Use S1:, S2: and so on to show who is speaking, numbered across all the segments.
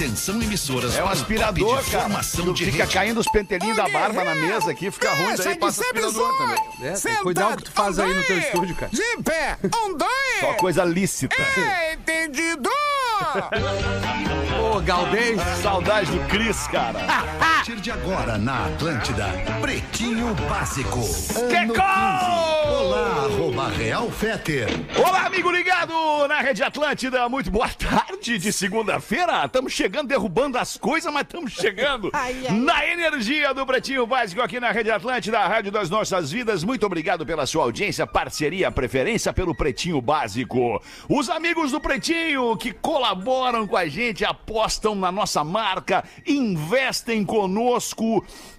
S1: Atenção, emissoras.
S2: É um aspirador,
S1: de
S2: cara.
S1: Formação de
S2: Fica
S1: rede.
S2: caindo os pentelinhos da barba na mesa aqui, fica ruim, daí passa aspirador também.
S3: É, tem que cuidar o que tu faz aí no teu estúdio, cara.
S4: De pé, um, dois.
S2: Só coisa lícita.
S4: Entendido!
S3: Ô, Galdês.
S2: Saudade do Cris, cara.
S1: Partir de agora na Atlântida, Pretinho Básico.
S2: Que
S1: Ano
S2: gol!
S1: 15. Olá, arroba Real Feter.
S2: Olá, amigo ligado na Rede Atlântida. Muito boa tarde de segunda-feira. Estamos chegando, derrubando as coisas, mas estamos chegando na energia do Pretinho Básico aqui na Rede Atlântida, a rádio das nossas vidas. Muito obrigado pela sua audiência, parceria, preferência pelo Pretinho Básico. Os amigos do Pretinho que colaboram com a gente, apostam na nossa marca, investem conosco.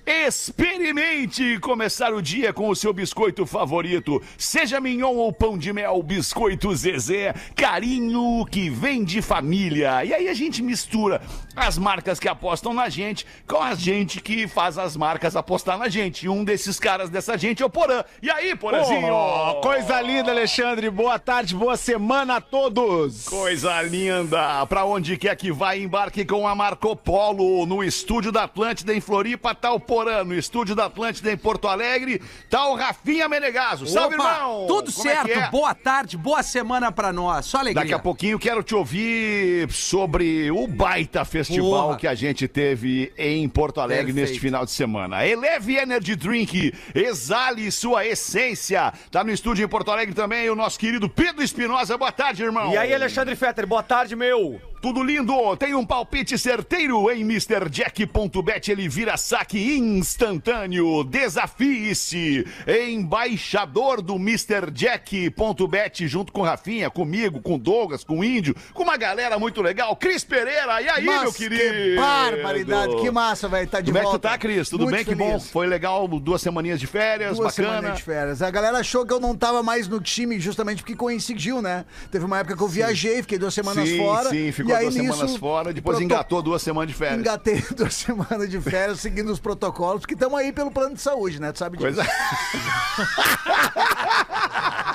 S2: Experimente começar o dia com o seu biscoito favorito. Seja mignon ou pão de mel, biscoito Zezé, carinho que vem de família. E aí a gente mistura as marcas que apostam na gente com a gente que faz as marcas apostar na gente. E um desses caras dessa gente é o Porã. E aí, Porãzinho?
S5: Oh, coisa linda, Alexandre. Boa tarde, boa semana a todos.
S2: Coisa linda! Pra onde quer que vá, embarque com a Marco Polo. No estúdio da Atlântida em Floripa tá o Porã. No estúdio da Atlântida em Porto Alegre tá o Rafinha Menegaso. Salve,
S3: Opa,
S2: irmão!
S3: Tudo
S2: Como é
S3: certo,
S2: que é?
S3: boa tarde, boa semana pra nós. Só alegria.
S2: Daqui a pouquinho quero te ouvir sobre o baita festival
S3: Porra.
S2: que a gente teve em Porto Alegre
S3: Perfeito.
S2: neste final de semana. Eleve Energy Drink, exale sua essência. Tá no estúdio em Porto Alegre também o nosso querido Pedro Espinosa. Boa tarde, irmão.
S6: E aí, Alexandre Fetter, boa tarde, meu.
S2: Tudo lindo! Tem um palpite certeiro em MrJack.bet. Ele vira saque instantâneo. Desafie-se! Embaixador do MrJack.bet, junto com Rafinha, comigo, com Douglas, com Índio, com uma galera muito legal. Cris Pereira, e aí, meu
S7: Mas
S2: querido?
S7: que barbaridade, que massa, velho, tá de
S2: Como é que tu
S7: volta.
S2: tá, Cris? Tudo
S7: Muito
S2: bem? Que
S7: feliz.
S2: bom. Foi legal, duas semaninhas de férias,
S7: Duas
S2: bacana.
S7: semanas de férias. A galera achou que eu não tava mais no time justamente porque coincidiu, né? Teve uma época que eu viajei, fiquei duas semanas
S2: sim,
S7: fora.
S2: sim, ficou
S7: e aí
S2: duas
S7: nisso,
S2: semanas fora, depois
S7: proto-
S2: engatou duas semanas de férias.
S7: Engatei duas semanas de férias seguindo os protocolos, porque estamos aí pelo plano de saúde, né? Tu sabe disso.
S2: Coisa...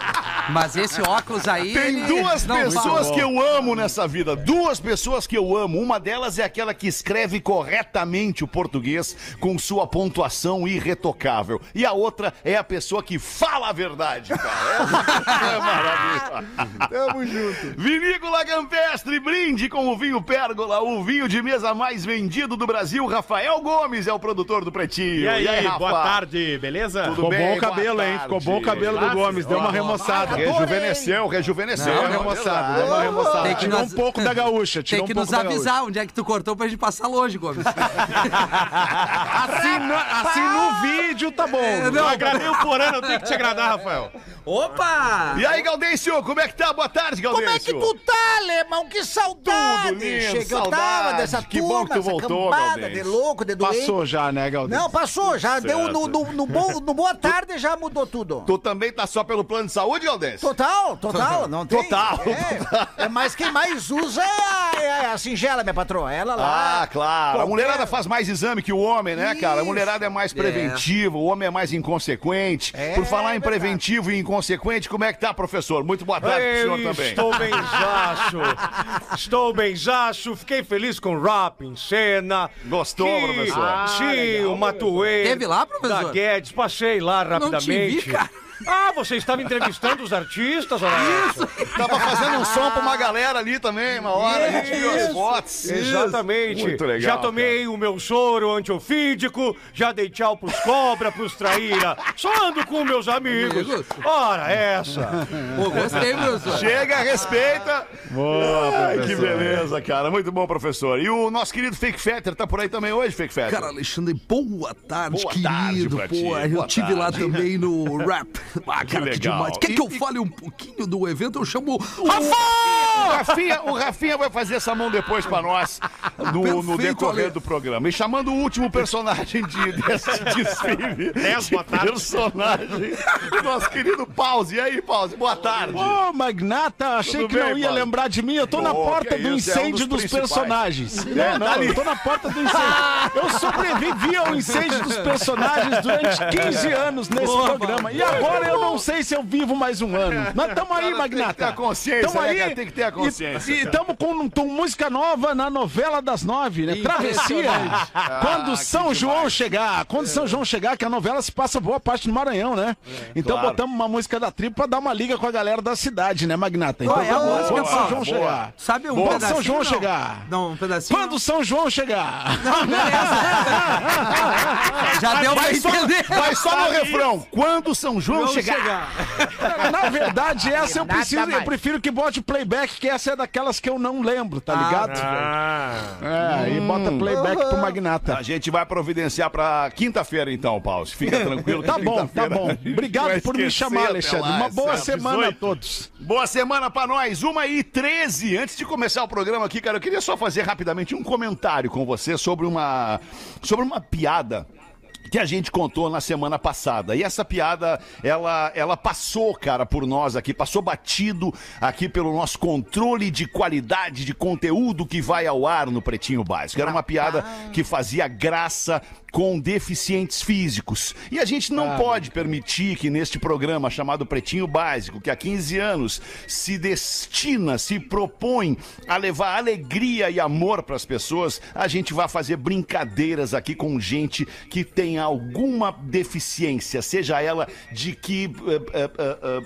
S3: Mas esse óculos aí.
S2: Tem
S3: ele
S2: duas
S3: não
S2: pessoas que eu amo nessa vida. Duas pessoas que eu amo. Uma delas é aquela que escreve corretamente o português com sua pontuação irretocável. E a outra é a pessoa que fala a verdade, cara. É, é maravilhoso.
S7: Tamo junto.
S2: Vinícola Campestre, brinde com o vinho Pérgola, o vinho de mesa mais vendido do Brasil. Rafael Gomes é o produtor do Pretinho.
S6: E aí,
S2: Rafa?
S6: boa tarde, beleza?
S2: Tudo
S5: Ficou
S2: bem?
S5: bom o cabelo, hein? Ficou bom o cabelo do Gomes. Deu uma remoçada.
S2: Rejuvenesceu, rejuvenesceu.
S5: Deu uma remoçada, deu uma remoçada.
S3: Tem que
S5: Tirou
S3: nos-
S5: um pouco da gaúcha.
S3: Tem que
S5: um
S3: nos avisar onde é que tu cortou pra gente passar longe, Gomes.
S5: Assim no, assim no vídeo tá bom.
S3: não.
S6: Agradei o Porano, eu tenho que te agradar, Rafael.
S3: Opa!
S2: E aí, Gaudêncio, como é que tá? Boa tarde,
S7: Como
S2: Gaudêncio.
S7: é que tu tá, alemão? Que saudade!
S2: Tudo lindo,
S7: Chega, eu tava
S2: saudade.
S7: dessa
S2: Que
S7: turma,
S2: bom que tu voltou,
S7: cambada
S2: Galdêncio.
S7: de louco, de doente.
S5: Passou já, né, Galdês?
S7: Não, passou, já deu no, no, no, no Boa Tarde já mudou tudo.
S2: Tu também tá só pelo plano de saúde, Gaudêncio?
S7: Total, total, não tem.
S2: Total,
S7: É, é, mas quem mais usa é a, é a singela, minha patroa. Ela lá.
S2: Ah, claro. A mulherada faz mais exame que o homem, né, cara? A
S7: Isso.
S2: mulherada é mais preventiva, o homem é mais inconsequente.
S7: É,
S2: Por falar em
S7: verdade.
S2: preventivo e inconsequente, como é que tá, professor? Muito boa tarde pro senhor também.
S6: estou benzaço. Estou benzaço. Fiquei feliz com o rap em cena.
S2: Gostou,
S6: Que-
S2: professor?
S6: Ah, Sim, o Matuê.
S3: Teve lá, professor?
S6: Da Guedes. Passei lá
S3: Não te
S6: rapidamente.
S3: vi, cara.
S6: Ah, você estava entrevistando os artistas, olha Isso.
S2: Tava fazendo um som pra uma galera ali também, uma hora. A gente viu as fotos.
S6: Exatamente.
S2: Muito legal,
S6: Já tomei o meu soro antiofídico, já dei tchau pros cobra, pros traíra. Só ando com meus amigos.
S3: Amigos?
S6: Ora, essa.
S3: Pô, gostei, professor.
S2: Chega, respeita.
S5: Boa,
S2: Ai, que beleza, cara. Muito bom, professor. E o nosso querido Fake Fetter tá por aí também hoje, Fake Fetter?
S8: Cara, Alexandre, boa tarde,
S2: Boa
S8: querido.
S2: tarde pra ti,
S8: Pô, eu
S2: boa
S8: tive lá também no rap. Ah, cara, que,
S2: legal.
S8: demais. Quer
S2: E-
S8: que eu
S2: e-
S8: fale um pouquinho do evento? Eu chamo
S2: O Rafinha, o Rafinha vai fazer essa mão depois pra nós no, no
S8: Perfeito,
S2: decorrer
S8: Ale.
S2: do programa. E chamando o último personagem de, desse desfile.
S6: Dez,
S2: de
S6: boa tarde.
S2: personagem. Nosso querido Pause. E aí, Pause? Boa tarde.
S5: Ô, Magnata, achei
S2: Tudo
S5: que não
S2: bem,
S5: ia
S2: Paulo?
S5: lembrar de mim. Eu tô na
S2: Pô,
S5: porta do
S2: isso, é um
S5: incêndio
S2: dos
S5: dos, personagens.
S2: É,
S5: não, não,
S2: tá ali.
S5: eu tô na porta do incêndio. Eu sobrevivi ao incêndio dos personagens durante 15 anos nesse programa. E agora eu não sei se eu vivo mais um ano. Mas tamo aí,
S2: Cara, tem que
S5: Magnata.
S2: ter a consciência,
S5: Tamo
S2: né,
S5: aí.
S2: cara? Tem que ter a consciência,
S5: E, e tamo com, com música nova na novela das nove, né? Travessia. Quando
S2: Ah,
S5: São
S2: que
S5: João
S2: demais.
S5: chegar. Quando São João chegar, que a novela se passa boa parte no Maranhão, né? Então
S2: Claro.
S5: botamos uma música da tribo pra dar uma liga com a galera da cidade, né, Magnata? Então
S3: é a
S5: vamos lá,
S3: música,
S5: quando São? João
S2: Boa.
S5: chegar.
S3: Sabe um
S5: Quando? São João
S3: não?
S5: chegar.
S3: Não, um pedacinho.
S5: Quando São João chegar.
S3: Já deu pra
S2: só,
S3: entender.
S2: vai só no refrão. Quando São João chegar.
S5: Na verdade, essa eu preciso, eu prefiro que bote playback, que essa é daquelas que eu não lembro, tá ligado?
S6: Ah,
S5: É, e bota playback pro Magnata.
S2: A gente vai providenciar pra quinta-feira, então, Paulo. Fica tranquilo.
S5: Tá bom, tá bom. Obrigado por me chamar, Alexandre.
S2: lá,
S5: Uma boa semana
S2: 18.
S5: a todos.
S2: Boa semana pra nós, 1 e 13. Antes de começar o programa aqui, cara, eu queria só fazer rapidamente um comentário com você sobre uma, sobre uma piada que a gente contou na semana passada. E essa piada, ela, ela passou, cara, por nós aqui, passou batido aqui pelo nosso controle de qualidade de conteúdo que vai ao ar no Pretinho Básico. Era uma piada que fazia graça com deficientes físicos. E a gente não pode permitir que neste programa chamado Pretinho Básico, que há 15 anos se destina, se propõe a levar alegria e amor para as pessoas, a gente vai fazer brincadeiras aqui com gente que tem alguma deficiência, seja ela de que eh, eh,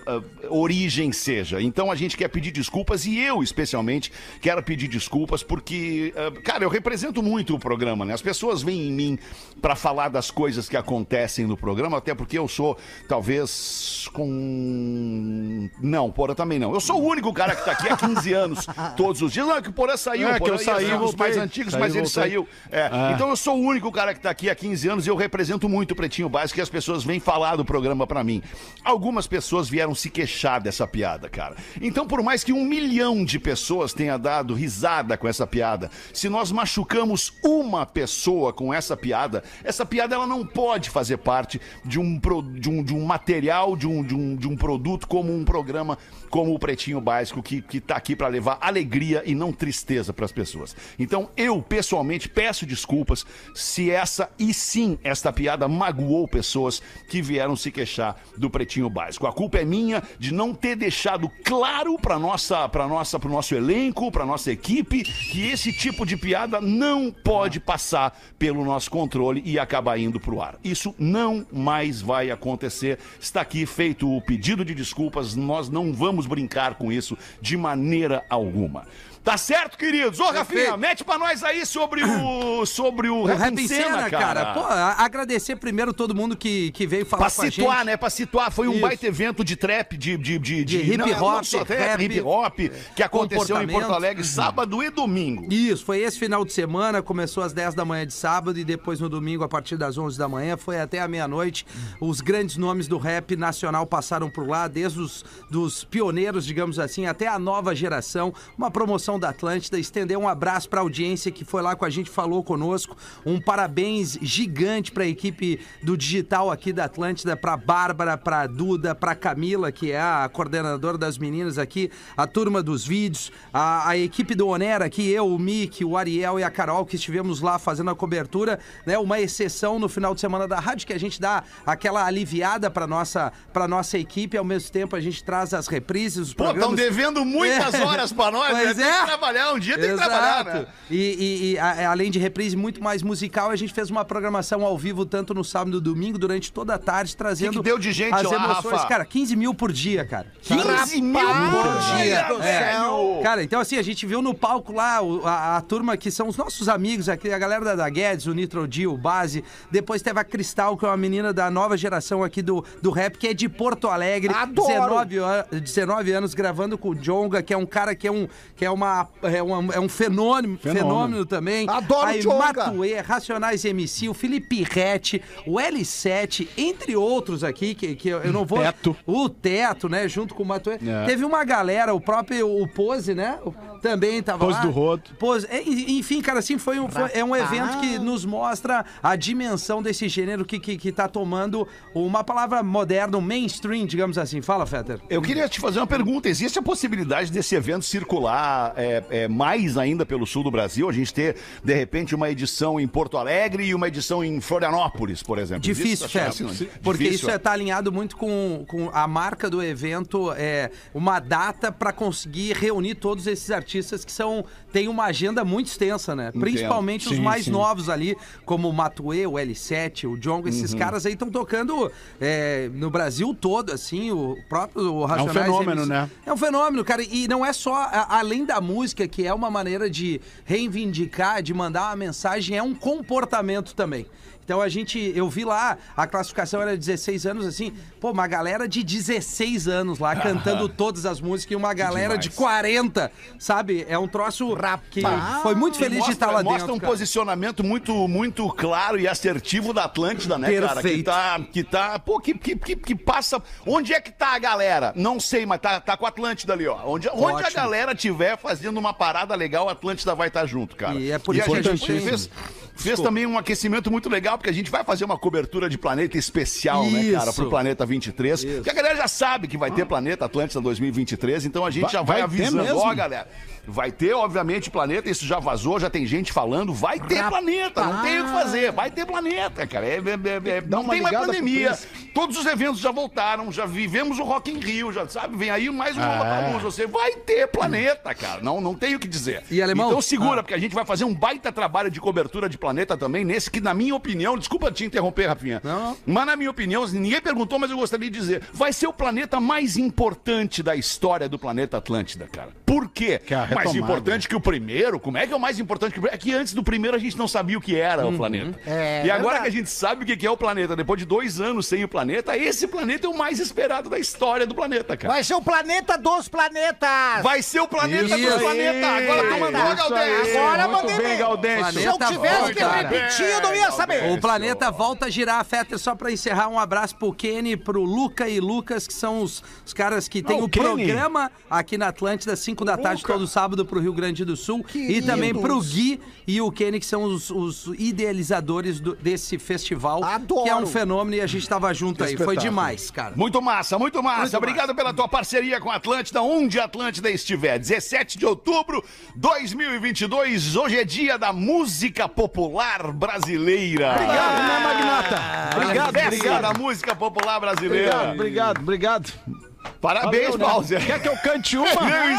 S2: eh, origem seja. Então a gente quer pedir desculpas e eu, especialmente, quero pedir desculpas porque, eh, cara, eu represento muito o programa, né? As pessoas vêm em mim para falar das coisas que acontecem no programa, até porque eu sou, talvez, com. Não, Porã também não. Eu sou o único cara que tá aqui há 15 anos, todos os dias. Não, é que o Porã saiu,
S5: É,
S2: o
S5: que
S2: Porã
S5: eu saí, voltei.
S2: mais antigos,
S5: Saí,
S2: mas ele
S5: voltei.
S2: saiu. É, Então eu sou o único cara que tá aqui há 15 anos e eu represento muito o Pretinho Básico e as pessoas vêm falar do programa pra mim. Algumas pessoas vieram se queixar dessa piada, cara. Então, por mais que um milhão de pessoas tenha dado risada com essa piada, se nós machucamos uma pessoa com essa piada, essa piada ela não pode fazer parte de um, pro- de um, de um material, de um, de, um, de um produto como um programa como o Pretinho Básico, que, que tá aqui pra levar alegria e não tristeza pras pessoas. Então, eu, pessoalmente, peço desculpas se essa, e sim, esta piada magoou pessoas que vieram se queixar do Pretinho Básico. A culpa é minha de não ter deixado claro pra nossa, pra nossa, pro nosso elenco, pra nossa equipe, que esse tipo de piada não pode passar pelo nosso controle e acabar indo pro ar. Isso não mais vai acontecer. Está aqui feito o pedido de desculpas, nós não vamos brincar com isso de maneira alguma. Tá certo, queridos? Ô, Rafinha,
S3: Perfeito.
S2: mete pra nós aí sobre o, sobre o,
S3: O Rap em Cena, cara. Pô, a- agradecer primeiro todo mundo que, que veio falar
S2: Pra
S3: com a
S2: situar,
S3: gente.
S2: né? Pra situar, foi um
S3: Isso.
S2: baita evento de trap, de... De, de,
S3: De hip
S2: não, não
S3: hop,
S2: trap,
S3: rap,
S2: hip hop, que aconteceu em Porto. Alegre sábado e domingo.
S3: Isso, foi esse final de semana, começou às 10 da manhã de sábado e depois no domingo, a partir das 11 da manhã, foi até a meia-noite. Os grandes nomes do rap nacional passaram por lá, desde os dos pioneiros, digamos assim, até a nova geração. Uma promoção da Atlântida, estender um abraço para a audiência que foi lá com a gente, falou conosco. Um parabéns gigante para a equipe do digital aqui da Atlântida, para Bárbara, para Duda, para Camila, que é a coordenadora das meninas aqui, a turma dos vídeos, a, a equipe do Onera aqui, eu, o Mick, o Ariel e a Carol, que estivemos lá fazendo a cobertura, né? Uma exceção no final de semana da rádio, que a gente dá aquela aliviada para nossa, pra nossa equipe, ao mesmo tempo a gente traz as reprises, os
S2: Pô, estão devendo muitas
S3: É.
S2: horas pra nós, né?
S3: Pois
S2: Tem
S3: é.
S2: Que trabalhar, um dia tem que trabalhar, né?
S3: E, e- e, a- além de reprise muito mais musical, a gente fez uma programação ao vivo tanto no sábado e no domingo, durante toda a tarde, trazendo
S2: Que que deu de gente
S3: as
S2: lá,
S3: emoções.
S2: Rafa?
S3: Cara, 15 mil por dia, cara.
S2: 15 mil por dia,
S3: É.
S2: velho!
S3: Cara, então assim, a gente viu no palco lá o- a, a turma que são os nossos amigos aqui, a galera da, da Guedes, o Nitro D, o Base. Depois teve a Cristal, que é uma menina da nova geração aqui do, do rap, que é de Porto Alegre.
S7: Adoro!
S3: 19, an- 19 anos gravando com o Jonga, que é um cara que é um, que é uma, é uma- é um fenômeno, fenômeno, também.
S7: Adoro
S3: Aí,
S7: Djonga!
S3: Matuê, Racionais MC, o Felipe Rete, o L7, entre outros aqui, que, que eu eu não vou...
S5: Teto.
S3: O Teto, né, junto com o Matuê.
S5: É.
S3: Teve uma galera, o próprio o Pose, né? Também tava
S5: Pose
S3: lá.
S5: do Rodo.
S3: Pose- é, enfim, cara, assim, foi um, foi- é um evento que nos mostra a dimensão desse gênero que, que, que tá tomando uma palavra moderna, um mainstream, digamos assim. Fala, Fetter.
S2: Eu queria te fazer uma pergunta. Existe a possibilidade desse evento circular é, é, mais ainda pelo sul do Brasil? A gente ter, de repente, uma edição em Porto Alegre e uma edição em Florianópolis, por exemplo?
S3: Difícil, Fetter.
S2: chance?
S3: Porque
S2: Difícil,
S3: isso
S2: é?
S3: está alinhado muito com, com a marca do evento, é uma data para conseguir reunir todos esses artistas que são têm uma agenda muito extensa, né? Principalmente os
S5: Sim,
S3: mais
S5: sim.
S3: novos ali, como o Matue, o L7, o Jongo, esses
S2: Uhum.
S3: caras aí estão tocando é, no Brasil todo, assim, o próprio o Racionais
S5: fenômeno,
S3: MC.
S5: né?
S3: É um fenômeno, cara. E não é só, a- além da música, que é uma maneira de reivindicar, de mandar uma mensagem, é um comportamento também. Então a gente, eu vi lá, a classificação era 16 anos, assim, pô, uma galera de 16 anos lá cantando todas as músicas e uma galera de 40, sabe? É um troço que foi muito feliz de
S2: mostra,
S3: estar lá
S2: mostra
S3: dentro.
S2: um
S3: cara.
S2: posicionamento muito, muito claro e assertivo da Atlântida, né, cara? Que
S3: Perfeito.
S2: tá, que tá, pô, que, que, que, que passa. Onde é que tá a galera? Não sei, mas tá, tá com a Atlântida ali, ó. Onde, onde a galera tiver fazendo uma parada legal, a Atlântida vai estar junto, cara.
S3: E é por isso que a
S2: gente
S3: gente-
S2: fez, também um aquecimento muito legal, porque a gente vai fazer uma cobertura de planeta especial, né, cara,
S3: Isso.
S2: pro Planeta 23. Porque a galera já sabe que vai ter Planeta Atlântida 2023, então a gente
S5: Vai-
S2: já vai,
S5: vai
S2: avisando, ó, galera. Vai ter, obviamente, planeta, isso já vazou, já tem gente falando, vai ter planeta, não tem o que fazer, vai ter planeta, cara. É, é- é- é- não tem mais pandemia. Todos os eventos já voltaram, já vivemos o Rock in Rio, já sabe? Vem aí mais um. Lollapalooza. Você vai ter planeta, cara. Não, não tem o que dizer.
S3: E, alemão?
S2: Então segura,
S3: Ah.
S2: porque a gente vai fazer um baita trabalho de cobertura de planeta também, nesse que, na minha opinião, desculpa te interromper, Rafinha.
S3: Não.
S2: Mas na minha opinião, ninguém perguntou, mas eu gostaria de dizer, vai ser o planeta mais importante da história do planeta Atlântida, cara. Por quê?
S5: Que é a
S2: mais
S5: retomada.
S2: importante que o primeiro? Como é que é o mais importante que o primeiro? É que antes do primeiro a gente não sabia o que era o planeta.
S7: É
S2: e agora
S7: verdade.
S2: que a gente sabe o que é o planeta, depois de dois anos sem o planeta, esse planeta é o mais esperado da história do planeta, cara.
S7: Vai ser o planeta dos planetas.
S2: Vai ser o planeta
S3: Isso
S2: do
S3: aí.
S2: planeta. Agora tu mandou,
S5: aí,
S7: Agora
S5: muito
S7: mandei
S5: bem.
S7: Se eu tivesse que repetir, eu não ia saber.
S3: O planeta volta a girar, Fetter, só pra encerrar, um abraço pro Kenny, pro Luca e Lucas, que são os, os caras que tem
S5: Ah, o
S3: o, programa aqui na Atlântida, 5 da tarde, todo sábado, pro Rio Grande do Sul. E também pro Gui e o Kenny, que são os, os idealizadores do- desse festival,
S7: Adoro.
S3: que é um fenômeno e a gente tava junto aí. Foi demais, cara.
S2: Muito massa, muito massa. Obrigado pela tua parceria com a Atlântida, onde a Atlântida estiver. 17 de outubro 2022. Hoje é dia da música popular brasileira.
S5: Obrigado, né, Magnata? Obrigado, obrigado.
S2: da música popular brasileira.
S5: Obrigado, obrigado, obrigado.
S2: Parabéns,
S5: né?
S2: Bowser.
S5: Quer que eu cante uma?
S2: Não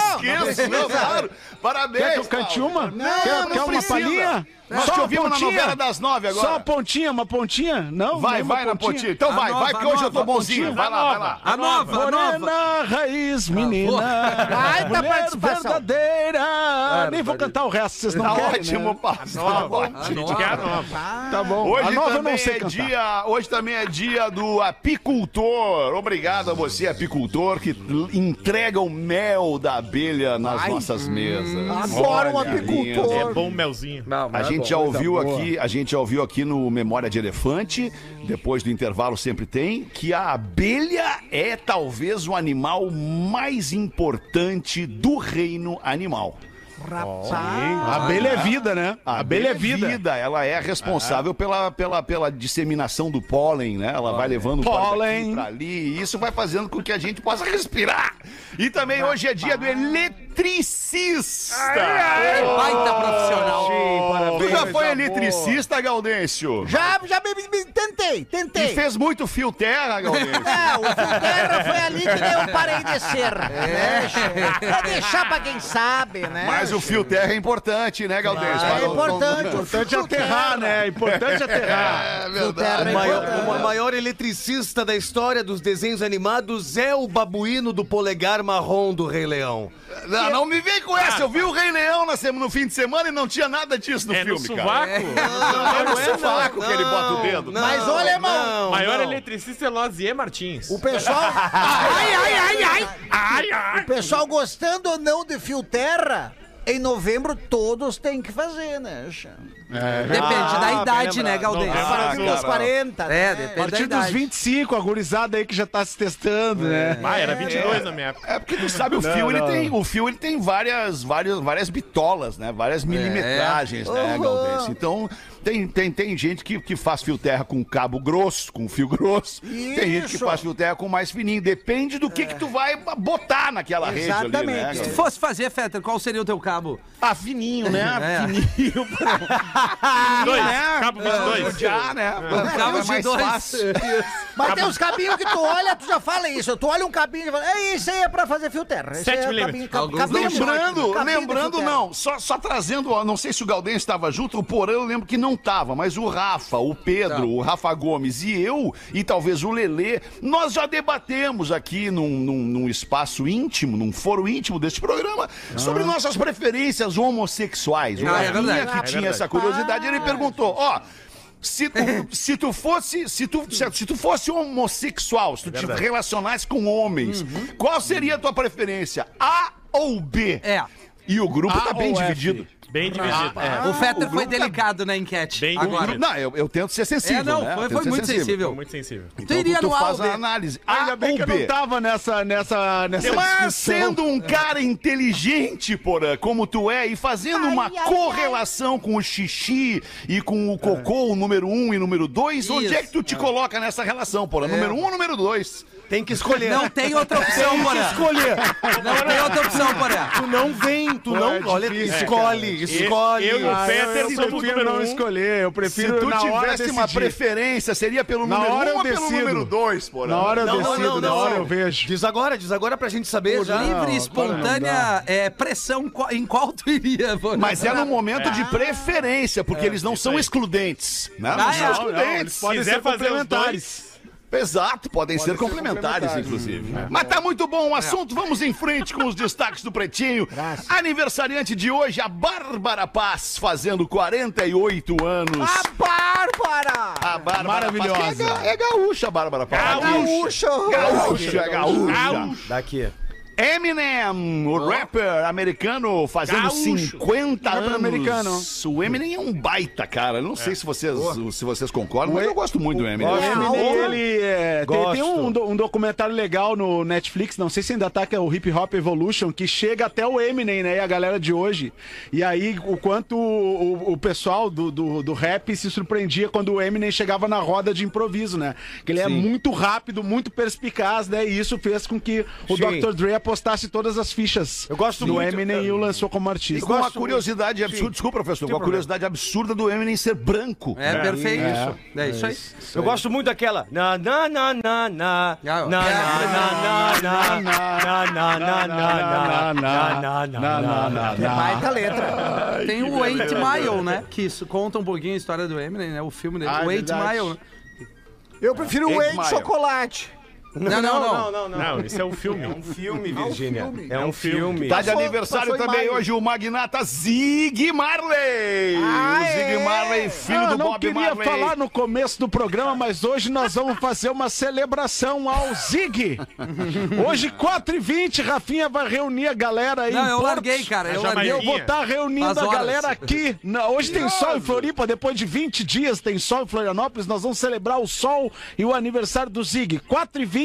S2: esqueça, não, claro. Parabéns.
S5: Quer que eu cante
S2: Bowser.
S5: uma?
S2: Não,
S5: quer,
S2: não
S5: quer uma palhinha?
S2: Nós
S5: Só
S2: te
S5: uma
S2: ouvimos na
S5: pontinha?
S2: novela das nove agora.
S5: Só uma pontinha, uma pontinha? Não?
S2: Vai, vai na pontinha. Então
S3: A
S2: vai,
S3: nova,
S2: vai, porque hoje eu tô
S3: nova,
S2: bonzinho.
S3: pontinha.
S2: Vai lá, vai lá.
S3: A nova, a nova.
S5: Morena, raiz, menina.
S7: Baita
S5: mulher
S7: participação.
S5: verdadeira. Nem vou cantar o resto, vocês não
S2: Tá
S5: querem,
S2: ótimo,
S5: né?
S2: passo. Tá ótimo.
S6: A gente quer a nova.
S5: Tá bom.
S2: Hoje
S5: nova
S2: também
S5: não sei
S2: é
S5: cantar.
S2: dia, hoje também é dia do apicultor. Obrigado a você, apicultor, que entrega o mel da abelha nas nossas mesas.
S7: Adoro um apicultor.
S6: É bom melzinho.
S2: A gente já ouviu aqui, a gente já ouviu aqui no Memória de Elefante, depois do intervalo sempre tem, que a abelha é talvez o animal mais importante do reino animal.
S5: A abelha é vida, né? A abelha é vida.
S2: Ela é responsável pela, pela, pela disseminação do pólen, né? Ela vai levando o
S5: Pólen.
S2: para ali e isso vai fazendo com que a gente possa respirar. E também hoje é dia do eletricista.
S3: Baita profissional.
S2: Tu já foi eletricista, Gaudêncio?
S7: Já, já me, me- me- tentei,
S2: E
S7: tentei.
S2: fez muito fio terra, Gaudêncio?
S7: É, o fio terra foi ali que eu parei de ser. É. Pra deixar pra quem sabe, né?
S2: Mas o fio terra é importante, né, Gaudêncio?
S7: é importante. o
S5: Importante
S7: fio
S5: aterrar,
S7: terra.
S5: né? Importante aterrar.
S2: É verdade.
S7: é
S9: O maior, o maior eletricista da história dos desenhos animados é o babuíno do polegar marrom do Rei Leão.
S2: Não, não me vem com essa. Eu vi o Rei Leão no fim de semana e não tinha nada disso no
S6: É no
S2: filme, cara.
S6: sovaco?
S2: É no sovaco que ele bota o dedo.
S7: Mas olha, irmão,
S6: O maior eletricista é Lozier Martins.
S7: o pessoal. Ai, ai, ai, ai!
S6: Ai, ai.
S7: O pessoal gostando ou não de fio terra, em novembro todos têm que fazer, né? Xa?
S3: Depende da idade, né, Galdês?
S2: Ah,
S7: A partir dos
S2: cara.
S7: 40,
S3: É,
S7: né?
S5: A
S3: depende da
S5: partir dos
S3: idade.
S5: 25, a gurizada aí que já tá se testando, né?
S10: Ah, era 22 na minha época.
S2: É porque tu sabe, o fio, ele tem, o fio ele tem várias, várias, várias bitolas, né? Várias milimetragens, né,
S7: Uhum.
S2: Galdês? Então, tem, tem, tem gente que, que faz fio terra com cabo grosso, com fio grosso. Tem gente que
S7: Isso.
S2: faz fio terra com mais fininho. Depende do que, que tu vai botar naquela rede ali, né?
S7: Exatamente.
S3: Se tu fosse fazer, Fetter, qual seria o teu cabo?
S2: Ah, fininho, né?
S3: É.
S2: Fininho.
S10: Dois,
S2: né?
S10: cabo 22.
S2: Já, né?
S3: Cabo
S2: É
S3: de
S2: mais
S3: dois.
S2: fácil.
S7: Mas tem uns cabinhos que tu olha, tu já fala isso. Tu olha um cabinho e fala, é isso aí é pra fazer fio terra. Esse é
S10: milímetros.
S7: cabinho- cabinho de
S2: Lembrando,
S7: cabinho
S2: lembrando não, só, só trazendo, não sei se o Galdêncio estava junto, o Porã eu lembro que não tava, mas o Rafa, o Pedro, o Rafa Gomes e eu, e talvez o Lelê, nós já debatemos aqui num, num, num espaço íntimo, num foro íntimo deste programa, sobre nossas preferências homossexuais. O
S3: Ah, é
S2: Rafinha,
S3: verdade.
S2: que
S3: Ah, é
S2: tinha
S10: verdade.
S2: essa curiosidade, ele perguntou, ó... Se tu, se tu fosse se tu, se, se tu fosse homossexual, se tu te relacionasse com homens, qual seria a tua preferência? A ou B?
S3: É.
S2: E o grupo
S5: A
S2: tá bem
S5: ou F?
S2: dividido.
S10: Bem dividido.
S3: o Fetter
S2: o
S3: foi
S2: grupo tá-
S3: delicado na enquete.
S10: Bem
S3: agora.
S10: dividido.
S2: Não, eu, eu tento ser sensível.
S3: É, não,
S2: né?
S3: foi, foi muito sensível.
S10: Muito sensível.
S2: Então
S3: iria
S2: tu
S3: no A
S2: faz
S3: ou B?
S2: a análise. A
S5: Ainda bem que eu não tava nessa, nessa, nessa
S2: Mas
S5: discussão.
S2: sendo um cara inteligente, porã, como tu é, e fazendo uma correlação com o xixi e com o cocô, o número um e o número dois, onde
S3: Isso.
S2: é que tu te coloca nessa relação, porã? Número um ou número dois?
S9: Tem que escolher.
S3: Não
S9: né?
S3: tem outra opção, Porã.
S9: escolher.
S3: Não tem outra opção, Porã.
S9: Tu não vem, tu não.
S5: é
S9: olha, escolhe, escolhe.
S10: eu e o
S5: Ah, eu, eu
S10: somos
S5: prefiro
S10: número
S5: não
S10: um.
S5: escolher, eu prefiro
S2: Se tu tivesse uma preferência, seria pelo
S5: Na
S2: número
S5: hora
S2: um
S5: eu
S2: ou pelo
S5: decido.
S2: número dois, porã?
S5: Na hora eu
S9: Não, não,
S5: decido,
S9: não,
S5: na
S9: não.
S5: hora eu vejo.
S9: Diz agora, diz agora pra gente saber
S3: Por
S9: já.
S3: livre espontânea é, pressão, em qual tu iria, Porã?
S2: Mas é no momento de preferência, porque eles não são excludentes. Né? Não
S3: Ah,
S2: são
S3: é?
S2: excludentes.
S5: Podem
S10: quiser
S5: ser
S10: fazer os
S5: complementares.
S2: Exato, podem ser,
S5: ser
S2: complementares, inclusive. Mas tá muito bom o assunto, vamos em frente com os destaques do Pretinho. Aniversariante de hoje, a Bárbara Paz, fazendo 48 anos.
S7: A Bárbara!
S2: A Bárbara
S5: Maravilhosa.
S2: Paz, que é, ga- é gaúcha, a Bárbara Paz.
S7: Gaúcho!
S2: Gaúcha, gaúcha.
S9: Daqui.
S2: Eminem, o rapper americano, fazendo
S10: Gaúcho.
S2: 50
S5: Rapper
S2: anos.
S5: americano.
S2: O Eminem é um baita, cara. Eu Não sei se vocês, se vocês concordam, mas eu gosto muito do Eminem.
S5: O
S7: É,
S5: Eminem,
S7: o-
S5: ele é, tem, tem um, um documentário legal no Netflix, não sei se ainda tá, que é o Hip Hop Evolution, que chega até o Eminem, né, e a galera de hoje. E aí, o quanto o, o- o pessoal do, do, do rap se surpreendia quando o Eminem chegava na roda de improviso, né? Que ele é muito rápido, muito perspicaz, né? E isso fez com que o
S9: Sim.
S5: Dr. Dre apostasse todas as fichas
S9: Eu gosto
S5: do
S9: muito,
S5: Eminem e o lançou como
S2: E
S5: artista.
S2: com a curiosidade absurda, desculpa, professor, com a curiosidade absurda do Eminem ser branco.
S3: É, perfeito. É, isso aí.
S9: Eu gosto muito daquela. Na, na, na, na, na.
S3: Ah,
S9: Na, na, na, na, na. Na, na, na, na, na. Na, na, na, na.
S7: Baita letra.
S3: Tem o Eight Mile, né? Que isso conta um pouquinho a história do Eminem, né? O filme dele.
S5: Ah, é
S3: o Eight. Mile. né?
S7: Eu prefiro o
S2: Eight
S7: chocolate.
S3: Não, não, não.
S9: não, não.
S10: Não, esse é o filme.
S9: É um filme, Virgínia.
S7: filme.
S9: É um filme.
S2: Tá de
S7: Passou-
S2: aniversário também hoje o magnata Zig Marley.
S7: Ah,
S2: o Zig
S7: é?
S2: Marley, filho
S5: Ah,
S2: do
S5: não
S2: Bob
S5: queria
S2: Marley.
S5: falar no começo do programa, mas hoje nós vamos fazer uma celebração ao Zig. Hoje, 4h20, Rafinha vai reunir a galera aí
S3: Não,
S5: em
S3: eu larguei, cara. Eu
S10: Já vai-
S3: larguei.
S5: Eu vou estar reunindo
S3: Faz
S5: a galera aqui. Hoje tem sol em Floripa, depois de 20 dias tem sol em Florianópolis. Nós vamos celebrar o sol e o aniversário do Zig. 4h20,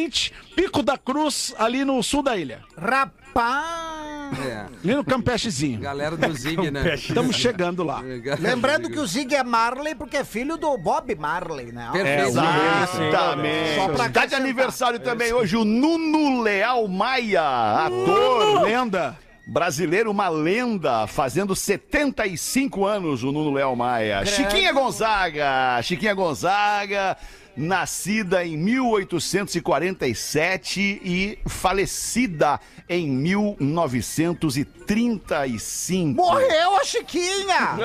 S5: Pico da Cruz, ali no sul da ilha.
S7: Rapaz!
S3: É,
S5: Ali no Campechezinho.
S3: galera do Zig, né?
S5: Estamos chegando lá.
S7: Lembrando que o Zig é Marley porque é filho do Bob Marley, né?
S3: Perfeito.
S2: Exatamente.
S7: Só pra
S2: tá de aniversário também hoje o Nuno Leal Maia, ator,
S5: Lenda.
S2: brasileiro, uma lenda, fazendo 75 anos o Nuno Leal Maia. Chiquinha Gonzaga, Chiquinha Gonzaga, nascida em 1847 e falecida em 1935.
S7: Morreu a Chiquinha!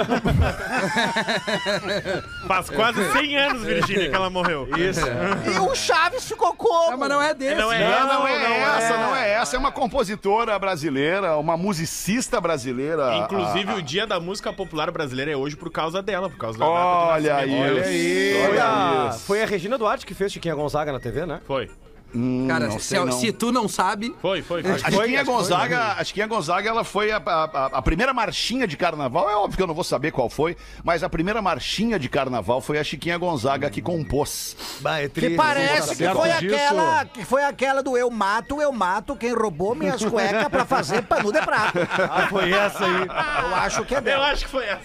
S10: Faz quase 100 anos, Virgínia, que ela morreu. Isso.
S7: e o Chaves ficou como?
S3: Não, mas não é desse.
S10: Não é?
S2: Não, não é
S10: Não, não
S2: essa,
S10: é.
S2: não é essa. É uma compositora brasileira, uma musicista brasileira.
S10: Inclusive,
S2: Ah,
S10: o dia da música popular brasileira é hoje por causa dela, por causa da
S2: Olha aí,
S10: nascimento.
S2: olha aí.
S9: A,
S2: isso.
S9: foi a Regina Duarte que fez Chiquinha Gonzaga na TV, né?
S10: Foi.
S3: Cara,
S2: não
S3: se,
S2: sei, não.
S3: se tu não sabe,
S10: Foi, foi. foi.
S2: A Chiquinha Gonzaga, a Chiquinha Gonzaga, ela foi a, a- a- primeira marchinha de carnaval. É óbvio que eu não vou saber qual foi, mas a primeira marchinha de carnaval foi a Chiquinha Gonzaga que compôs.
S9: Bah, é
S7: Que
S9: triste.
S7: parece que
S5: certo
S7: foi
S5: disso.
S7: aquela, que foi aquela do eu mato, eu mato quem roubou minhas cuecas pra fazer pano de prato.
S9: Ah, foi essa aí.
S7: Eu acho que é
S10: Eu
S7: dela.
S10: acho que foi essa.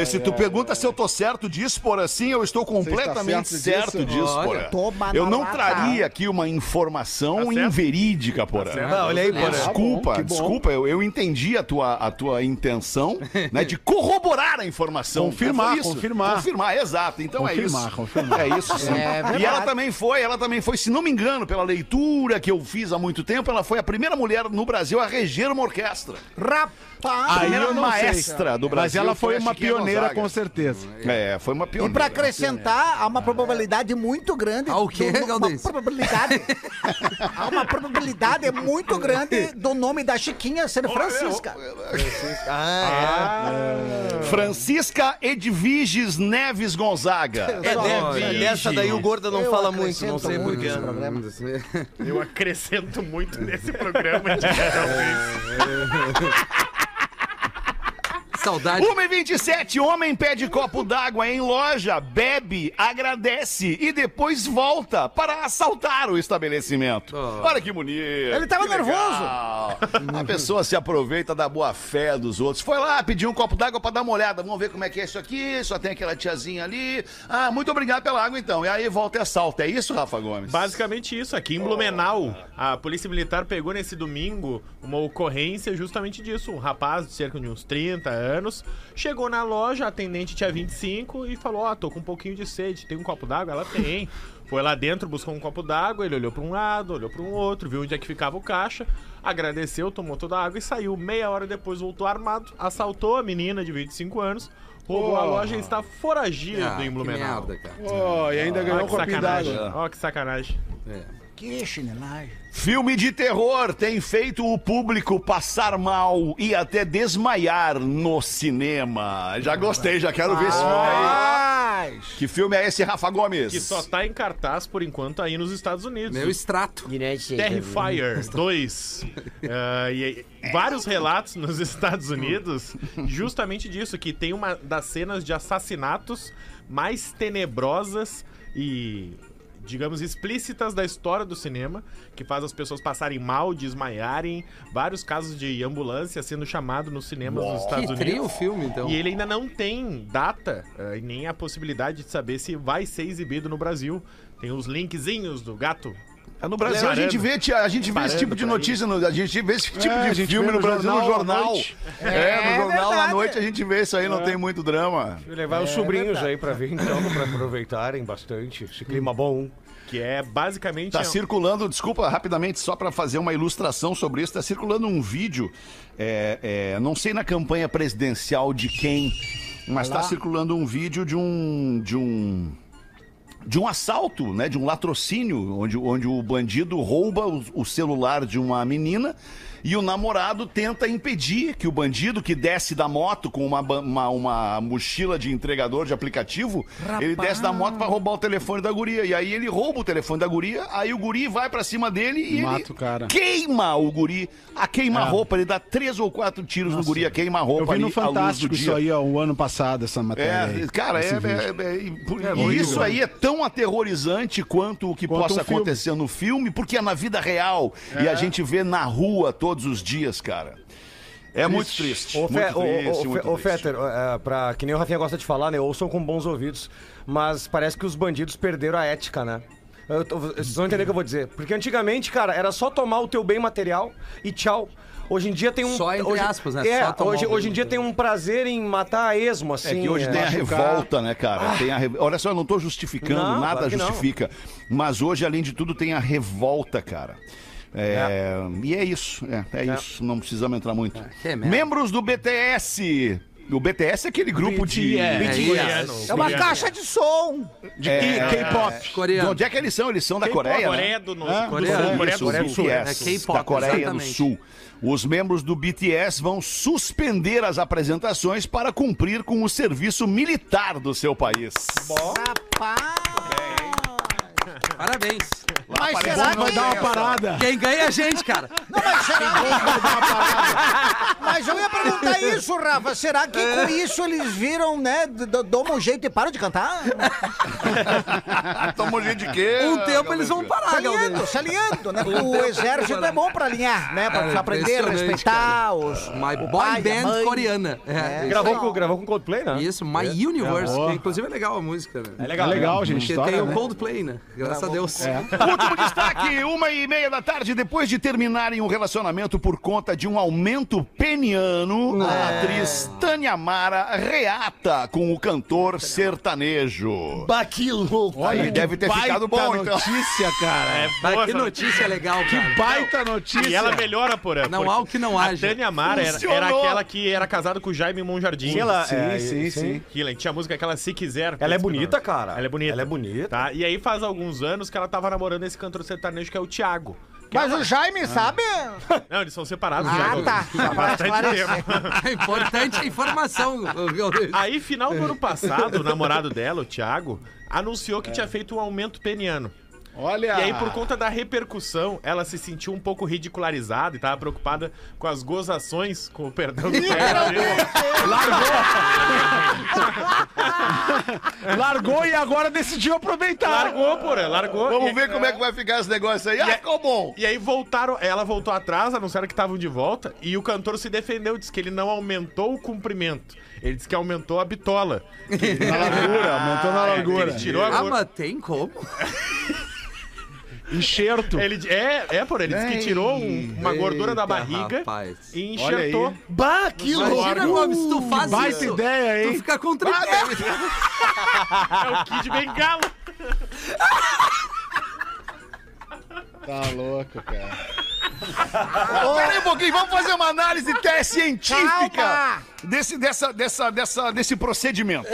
S2: E se tu pergunta se eu tô certo disso, por assim, eu estou completamente
S5: certo
S2: certo,
S5: disso?
S2: disso,
S3: Olha,
S2: Eu não traria aqui uma informação
S10: certo.
S2: inverídica, Porã.
S9: Não, olha aí, Porã.
S2: Desculpa,
S5: que bom.
S2: desculpa, eu, eu entendi a tua, a tua intenção né, de corroborar a informação.
S5: Confirmar,
S2: Foi isso.
S5: confirmar.
S2: Confirmar, exato. Então é
S5: Confirmar,
S2: isso.
S5: confirmar.
S2: É isso sim.
S7: É
S2: e ela também foi, ela também foi, se não me engano, pela leitura que eu fiz há muito tempo, ela foi a primeira mulher no Brasil a reger uma orquestra.
S7: Rapaz!
S2: A primeira
S5: não sei.
S2: maestra do Brasil.
S5: Mas ela foi
S2: a
S5: uma
S2: Chiquinha
S5: pioneira,
S2: Gonzaga.
S5: com certeza.
S2: É, foi uma
S7: E
S2: pioneira.
S7: pra acrescentar, há uma probabilidade muito grande.
S3: Ah, o quê,
S7: Uma probabilidade. Há uma probabilidade muito grande do nome da Chiquinha ser Francisca.
S9: Ah,
S2: Francisca Edviges Neves Gonzaga.
S9: é. É, deve- dessa daí o Gorda não
S7: Eu
S9: fala muito, não sei
S7: muito
S9: porquê.
S10: Eu acrescento muito nesse programa de
S3: saudade.
S2: 1h27, homem pede copo d'água em loja, bebe, agradece e depois volta para assaltar o estabelecimento. Olha que bonito. Ele
S7: tava
S2: nervoso. A pessoa se aproveita da boa fé dos outros. Foi lá, pediu um copo d'água para dar uma olhada. Vamos ver como é que é isso aqui. Só tem aquela tiazinha ali. Ah, muito obrigado pela água então. E aí volta e assalta. É isso, Rafa Gomes?
S10: Basicamente isso, aqui em Blumenau, a Polícia Militar pegou nesse domingo uma ocorrência justamente disso. Um rapaz de cerca de uns 30 anos chegou na loja, a atendente tinha 25 e falou: Ó, tô com um pouquinho de sede, tem um copo d'água? Ela tem. Foi lá dentro, buscou um copo d'água, ele olhou pra um lado, olhou pra um outro, viu onde é que ficava o caixa, agradeceu, tomou toda a água e saiu. Meia hora depois voltou armado, assaltou a menina de 25 anos, roubou a loja e está foragido
S3: Ah,
S10: em
S3: que
S10: Blumenau.
S3: merda, cara.
S5: Oh, e ainda ganhou
S10: Ó
S5: um
S10: que sacanagem.
S5: d'água.
S10: Ó que sacanagem.
S7: Que chinelagem.
S2: Filme de terror tem feito o público passar mal e até desmaiar no cinema. Já gostei, já quero ver esse filme aí. Que filme é esse, Rafa Gomes?
S10: Que só tá em cartaz por enquanto aí nos Estados Unidos.
S3: Meu extrato.
S10: Terrifier 2. Ah, e aí, vários relatos nos Estados Unidos justamente disso, que tem uma das cenas de assassinatos mais tenebrosas e digamos explícitas da história do cinema, que faz as pessoas passarem mal, desmaiarem, vários casos de ambulância sendo chamado nos cinemas dos Estados
S3: Que
S10: Unidos.
S3: o filme, então.
S10: E ele ainda não tem data eh, e nem a possibilidade de saber se vai ser exibido no Brasil. Tem os linkzinhos do gato.
S2: É, No Brasil a gente vê, tia, a gente vê esse tipo de notícia, no- a gente vê esse tipo
S5: É,
S2: de filme no
S5: no
S2: Brasil no
S5: jornal noite.
S2: É, no jornal à noite a gente vê isso aí, não tem muito drama.
S9: Levar os sobrinhos aí pra ver, então, pra aproveitarem bastante. Esse clima bom.
S10: Que é basicamente.
S2: Tá
S10: é-
S2: circulando, desculpa, rapidamente, só para fazer uma ilustração sobre isso, tá circulando um vídeo, é, é, não sei na campanha presidencial de quem, mas tá circulando um vídeo de um. de um. De um assalto, né? De um latrocínio, onde, onde o bandido rouba o, o celular de uma menina e o namorado tenta impedir que o bandido que desce da moto com uma, uma, uma mochila de entregador de aplicativo, ele desce da moto para roubar o telefone da guria. E aí ele rouba o telefone da guria, aí o guri vai para cima dele e
S5: Mata
S2: ele
S5: o cara.
S2: queima o guri. A queima-roupa, ele dá três ou quatro tiros no guri, a
S5: Eu
S2: queima-roupa
S5: vi
S2: ali
S5: no
S2: do
S5: Fantástico isso aí, ó, o ano passado, essa matéria.
S2: É,
S5: aí,
S2: cara, é, é- é- e e isso aí é tão aterrorizante quanto o que
S5: Quanto
S2: possa
S5: um
S2: acontecer no filme, porque é na vida real e a gente vê na rua todos os dias, cara. É muito triste.
S9: Ô,
S2: muito triste,
S9: ô,
S2: muito
S9: ô,
S2: triste.
S9: Fetter, é, pra, que nem o Rafinha gosta de falar, né? Ouçam com bons ouvidos. Mas parece que os bandidos perderam a ética, né? Eu tô- vocês vão entender o que eu vou dizer. Porque antigamente, cara, era só tomar o teu bem material e tchau. Hoje em dia tem um.
S3: Só entre
S9: hoje,
S3: aspas, né?
S9: É, hoje, hoje em dia tem um prazer em matar a esmo,
S2: É
S9: assim.
S2: que hoje tem a revolta, né, cara? Tem a re- Olha só, eu não tô justificando,
S9: Não,
S2: nada
S9: claro
S2: justifica. Mas hoje, além de tudo, tem a revolta, cara. É, E é isso, é, é isso. Não precisamos entrar muito.
S3: merda.
S2: Membros do BTS. O BTS é aquele grupo de.
S10: Coreano,
S7: É uma caixa de som.
S2: de
S5: E K-pop.
S2: De
S3: Coreano.
S2: onde é que eles são? Eles são da Coreia, né?
S10: Coreia do, Norte,
S3: Coreia,
S10: Sul. Coreia
S2: Isso,
S10: do Sul.
S2: BTS,
S3: É
S2: da Coreia
S3: exatamente.
S2: do Sul. Os membros do BTS vão suspender as apresentações para cumprir com o serviço militar do seu país.
S7: Rapaz.
S3: Parabéns.
S7: Mas será
S5: Vai
S7: que...
S5: dar uma parada.
S3: Quem ganha é a gente, cara.
S7: Não, mas será Mas eu ia perguntar isso, Rafa. Será que com isso eles viram, né? d- d- Dão um jeito e param de cantar?
S2: Toma um jeito de quê?
S3: Um tempo eles vão parar,
S7: Se alinhando,
S3: Galdês.
S7: se alinhando, né? O exército é bom pra alinhar, né? Pra
S3: Cara,
S7: aprender respeitar
S3: cara.
S7: os.
S3: My
S7: o
S3: boy band coreana. É, isso.
S9: Gravou com, gravou com Coldplay, né?
S3: Isso, My Universe, que inclusive é legal a música, né?
S9: É
S5: É
S9: legal.
S5: legal, gente.
S3: Porque tem o
S5: né?
S3: Coldplay, né? Graças a Deus.
S2: Último destaque, uma e meia da tarde, depois de terminarem um relacionamento por conta de um aumento peniano, a atriz Tânia Mara reata com o cantor sertanejo.
S7: Bah, que louco.
S2: Aí deve ter ficado bom,
S5: Baita
S2: então.
S5: notícia, cara.
S10: É boa
S3: que notícia legal, cara.
S5: Baita notícia.
S10: E ela melhora, porém.
S3: Não há o que não
S10: A
S3: haja.
S10: Tânia Mara era, era aquela que era casada com o Jaime Monjardim.
S9: Sim, ela-
S5: Sim,
S9: É,
S5: sim, sim.
S10: Tinha a música aquela Se Quiser.
S9: Ela é bonita, cara.
S10: Ela é bonita.
S9: Ela é bonita.
S10: Tá? E aí faz alguns anos que ela tava namorando esse cantor sertanejo que é o Thiago. Que
S7: Mas
S10: ela-
S7: o Jaime sabe?
S10: Não, eles são separados
S7: Ah,
S10: já.
S7: tá.
S10: Há bastante tempo.
S3: É importante a informação.
S10: Aí, final do ano passado, o namorado dela, o Thiago, anunciou que tinha feito um aumento peniano.
S5: Olha.
S10: E aí, por conta da repercussão, ela se sentiu um pouco ridicularizada e tava preocupada com as gozações, com o perdão do
S5: Largou e agora decidiu aproveitar.
S10: Largou, porra, largou.
S2: Vamos
S10: E-
S2: ver como é que vai ficar esse negócio aí. Ah, ficou bom.
S10: E aí voltaram, ela voltou atrás, anunciaram que estavam de volta, e o cantor se defendeu, disse que ele não aumentou o comprimento. Ele disse que aumentou a bitola.
S5: Na largura, aumentou na largura.
S10: Ele tirou a
S3: Ah, mas tem como?
S5: Enxerto.
S10: Ele, é, é, por ele disse que tirou um- uma gordura da
S3: Eita,
S10: barriga
S3: rapaz.
S10: e
S5: Olha aí.
S10: enxertou.
S7: Bah, que
S3: Imagina, Gomes, se tu faz
S5: baita
S3: isso.
S5: ideia, hein?
S3: Tu fica com tripé.
S10: É o Kid Bengala.
S5: Tá louco, cara.
S2: Pera aí um pouquinho, vamos fazer uma análise até científica desse, dessa, dessa, dessa, desse procedimento.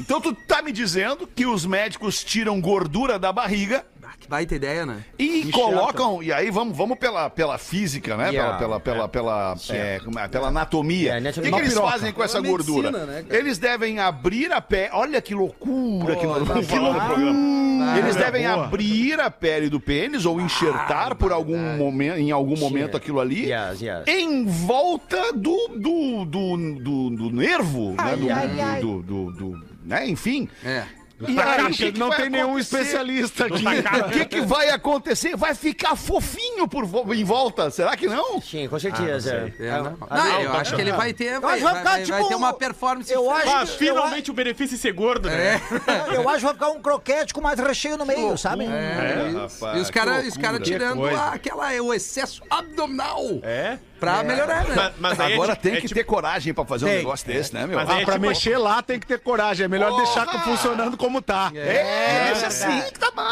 S2: Então tu tá me dizendo que os médicos tiram gordura da barriga
S3: que baita ideia, né?
S2: e colocam. E aí vamos, vamos pela, pela física, né?
S9: Yeah.
S2: Pela, pela, pela, pela, é, como é? pela anatomia.
S9: É,
S2: O que, que eles
S9: piroca.
S2: fazem com essa
S3: medicina,
S2: gordura?
S3: né,
S2: eles devem abrir a pele. Olha que loucura que nós vamos
S3: que
S2: falar no programa. Eles devem
S5: boa.
S2: abrir a pele do pênis ou enxertar por algum momento, em algum momento aquilo ali
S9: Yes, yes.
S2: em volta do do, do, do, do nervo, né? Do,
S7: ai, ai.
S2: do, do, do- né? Enfim.
S3: É.
S2: E aí, que que
S5: não tem nenhum especialista aqui.
S2: O que, que vai acontecer? Vai ficar fofinho por vo- em volta? Será que não?
S9: Sim, com certeza.
S3: É,
S9: É,
S3: não, não, eu acho que ele vai ter. Vai,
S7: vai
S3: vai,
S7: ficar,
S3: vai- vai
S7: tipo,
S3: ter uma performance.
S7: eu acho-
S10: Ah,
S7: Eu
S10: finalmente o benefício de ser gordo, né?
S7: Eu acho que vai ficar um croquete com mais recheio no meio, sabe?
S3: É, isso. e os caras os cara tirando a- aquela, o excesso abdominal
S10: É.
S3: pra melhorar, né?
S10: Mas, mas é
S2: Agora
S10: tipo-
S2: tem
S10: é
S2: que
S10: tipo-
S2: ter coragem pra fazer um
S7: Tem.
S2: negócio desse, né, meu?
S10: Mas
S5: Ah,
S10: é
S5: pra
S10: tipo-
S5: mexer lá tem que ter coragem. É melhor deixar funcionando como tá.
S2: É, deixa assim que tá bom.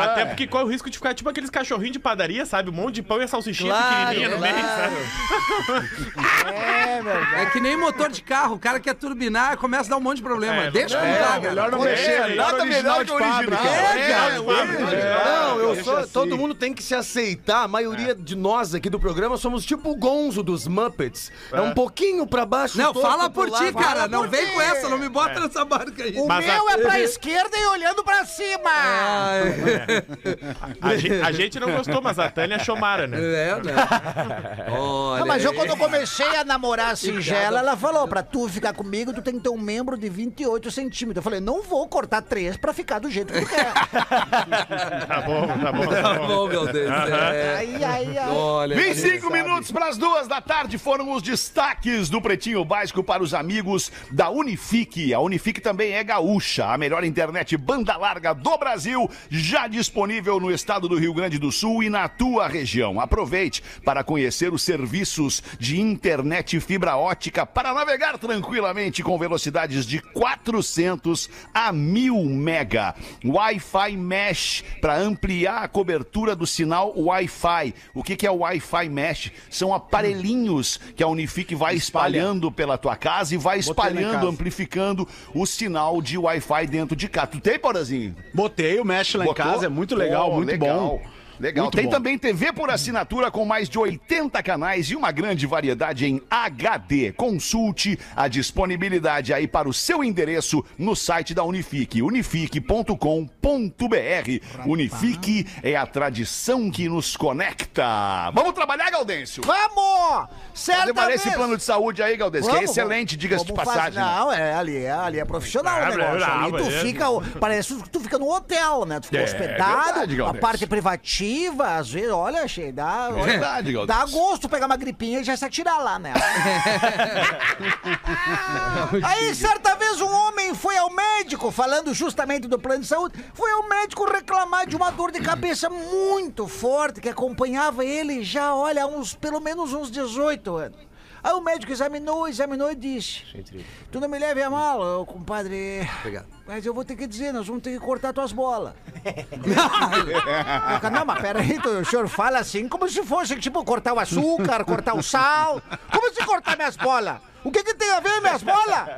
S10: Até porque corre o risco de ficar tipo aqueles cachorrinhos de padaria, sabe? Um monte de pão e a salsichinha
S3: Claro,
S10: pequenininha no meio, sabe?
S7: É, verdade.
S3: É que nem motor de carro, o cara quer turbinar, começa a dar um monte de problema.
S10: É,
S3: Deixa como
S10: é,
S3: tá, cara.
S5: Melhor não
S2: É,
S5: mexer.
S2: Nada
S5: original
S2: melhor
S5: de
S2: que original.
S5: fábrica.
S2: É.
S11: Não, eu sou.
S5: assim.
S11: Todo mundo tem que se aceitar. A maioria de nós aqui do programa somos tipo o Gonzo dos Muppets. É, um pouquinho pra baixo.
S3: Não,
S11: torto
S3: fala por ti, cara.
S7: Fala
S3: Não
S7: por
S3: vem
S7: ti.
S3: com essa, não me bota nessa barca aí.
S7: O
S10: Mas
S7: meu
S10: a-
S7: é pra esquerda e olhando pra cima.
S3: Ai,
S10: A, gen- a gente não gostou, mas a Tânia achou mara, né?
S3: é, né? Olha
S7: Não, mas eu quando eu comecei a namorar a Singela, ela falou, pra tu ficar comigo, tu tem que ter um membro de 28 centímetros. Eu falei, não vou cortar três pra ficar do jeito que tu quer.
S10: Tá bom, tá bom. Tá
S3: Tá
S10: bom.
S3: meu Deus. É.
S7: Ai, ai, ai.
S3: Olha.
S2: 25 minutos para as duas da tarde foram os destaques do Pretinho Básico para os amigos da Unifique. A Unifique também é gaúcha, a melhor internet banda larga do Brasil, já disponível no estado do Rio Grande do Sul e na tua região. Aproveite para conhecer os serviços de internet fibra ótica para navegar tranquilamente com velocidades de 400 a 1000 mega. Wi-Fi Mesh para ampliar a cobertura do sinal Wi-Fi. O que é o Wi-Fi Mesh? São aparelhinhos que a Unifique vai espalhando pela tua casa e vai espalhando, amplificando o sinal de Wi-Fi dentro de casa. Tu tem, Porazinho?
S5: Botei o Mesh lá em
S2: Botou?
S5: casa, é muito legal,
S2: Pô,
S5: muito
S2: legal.
S5: bom.
S2: Legal.
S5: Muito
S2: Tem
S5: bom.
S2: também TV por assinatura com mais de 80 canais e uma grande variedade em HD. Consulte a disponibilidade aí para o seu endereço no site da Unifique, unifique.com.br. Unifique é a tradição que nos conecta. Vamos trabalhar, Gaudêncio?
S7: Vamos!
S2: Valer
S7: vez.
S2: esse plano de saúde aí, Gaudêncio, que é
S7: Vamos,
S2: excelente,
S7: vamos.
S2: diga-se de
S7: Vamos fazer-
S2: passagem.
S7: Não, é, ali, é, ali é profissional
S10: É,
S7: o negócio.
S10: é,
S7: ali tu
S10: é,
S7: fica, parece que tu fica no hotel, né? Tu fica
S2: É,
S7: hospedado,
S2: verdade,
S7: a parte privativa, às vezes, olha, achei, dá, olha,
S2: Verdade,
S7: dá gosto pegar uma gripinha e já se atirar lá, né? Aí, certa vez, um homem foi ao médico, falando justamente do plano de saúde, foi ao médico reclamar de uma dor de cabeça muito forte que acompanhava ele já, olha, uns, pelo menos uns 18 anos. Aí o médico examinou, examinou e disse: Tu não me leve a mal, compadre.
S3: Obrigado.
S7: Mas eu vou ter que dizer, nós vamos ter que cortar tuas bolas. Eu, não, mas peraí, o senhor fala assim como se fosse, tipo, cortar o açúcar, cortar o sal. Como se cortar minhas bolas? O que, que tem a ver minhas bolas?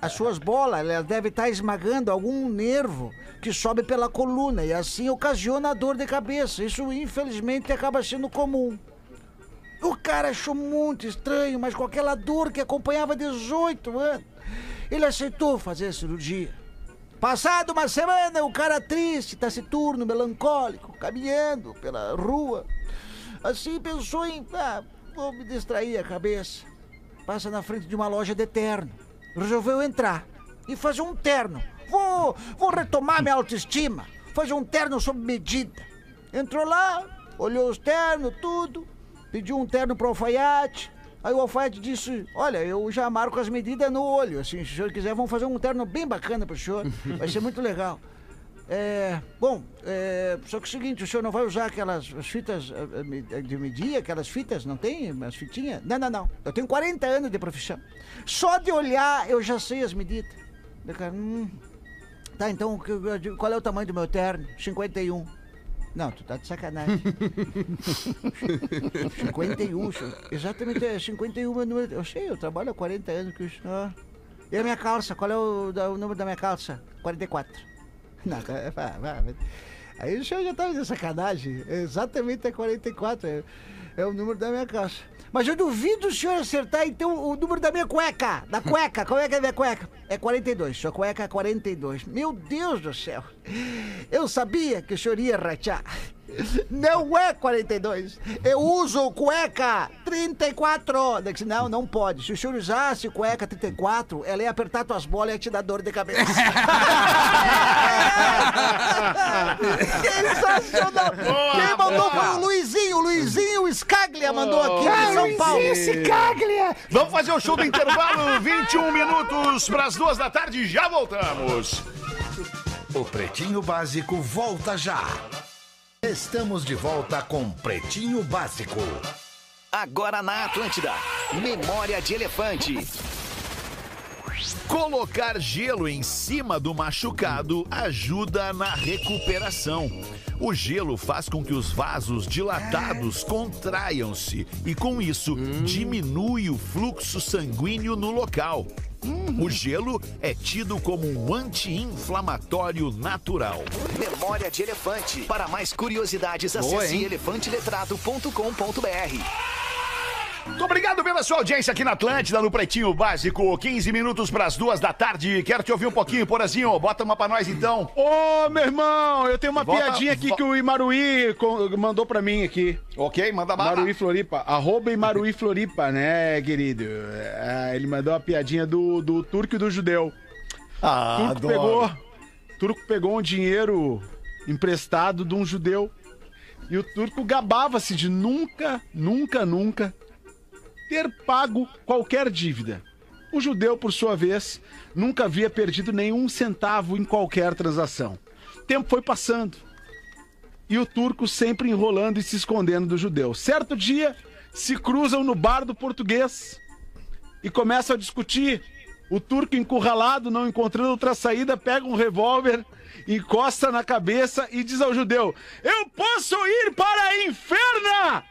S7: As suas bolas, elas devem estar esmagando algum nervo que sobe pela coluna e assim ocasiona a dor de cabeça. Isso, infelizmente, acaba sendo comum. O cara achou muito estranho, mas com aquela dor que acompanhava 18 anos, ele aceitou fazer a cirurgia. Passado uma semana, o cara triste, taciturno, melancólico, caminhando pela rua. Assim pensou em, ah, vou me distrair a cabeça. Passa na frente de uma loja de terno. Resolveu entrar e fazer um terno. Vou, vou retomar minha autoestima. Fazer um terno sob medida. Entrou lá, olhou os ternos, tudo. Pediu um terno pro alfaiate. Aí o alfaiate disse: Olha, eu já marco as medidas no olho. Assim, se o senhor quiser, vamos fazer um terno bem bacana pro senhor. Vai ser muito legal. É, bom, é, só que é o seguinte, o senhor não vai usar aquelas as fitas eh, eh, eh, de medir, aquelas fitas, não tem? As fitinhas? Não, não, não. Eu tenho 40 anos de profissão. Só de olhar eu já sei as medidas. Eu, cara, hum, tá, então qual é o tamanho do meu terno? 51. Não, tu tá de sacanagem. 51, senhor. Exatamente, é 51 meu número. Eu sei, eu trabalho há 40 anos com isso. Ah. E a minha calça? Qual é o, da- o número da minha calça? 44. Não, tá, é, vá, vá. Aí o senhor já tá de sacanagem. Exatamente é 44. É, o número da minha calça. Mas eu duvido o senhor acertar, então, o número da minha cueca. Da cueca. Qual é que é a minha cueca? É 42. Sua cueca é 42. Meu Deus do céu. Eu sabia que o senhor ia rachar. Não é 42. Eu uso cueca 34. Daí disse, Não, não pode. Se o senhor usasse cueca 34, ela ia apertar tuas bolas e ia te dar dor de cabeça. Sensacional. Quem mandou foi o Luizinho. O Luizinho Scaglia mandou aqui de São Paulo.
S2: Vamos fazer o show do intervalo, 21 minutos para as duas da tarde, já voltamos.
S1: O Pretinho Básico volta já. Estamos de volta com Pretinho Básico.
S12: Agora na Atlântida. Memória de Elefante.
S2: Colocar gelo em cima do machucado ajuda na recuperação. O gelo faz com que os vasos dilatados contraiam-se e, com isso, diminui o fluxo sanguíneo no local. O gelo é tido como um anti-inflamatório natural.
S12: Memória de Elefante. Para mais curiosidades, acesse elefanteletrado.com.br.
S2: Muito obrigado pela sua audiência aqui na Atlântida, no Pretinho Básico. 15 minutos para as duas da tarde. Quero te ouvir um pouquinho, Porazinho. Bota uma pra nós então.
S5: Ô, meu irmão, eu tenho uma piadinha aqui que o Imaruí mandou pra mim aqui.
S2: Ok, manda bala.
S5: Imaruí Floripa. Arroba Imaruí Floripa, né, querido? É, ele mandou uma piadinha do, do turco e do judeu.
S2: Ah,
S5: turco pegou, turco pegou um dinheiro emprestado de um judeu. E o turco gabava-se de nunca, nunca, nunca ter pago qualquer dívida. O judeu, por sua vez, nunca havia perdido nenhum centavo em qualquer transação. O tempo foi passando. E o turco sempre enrolando e se escondendo do judeu. Certo dia, se cruzam no bar do português e começam a discutir. O turco encurralado, não encontrando outra saída, pega um revólver, encosta na cabeça e diz ao judeu: Eu posso ir para a inferna!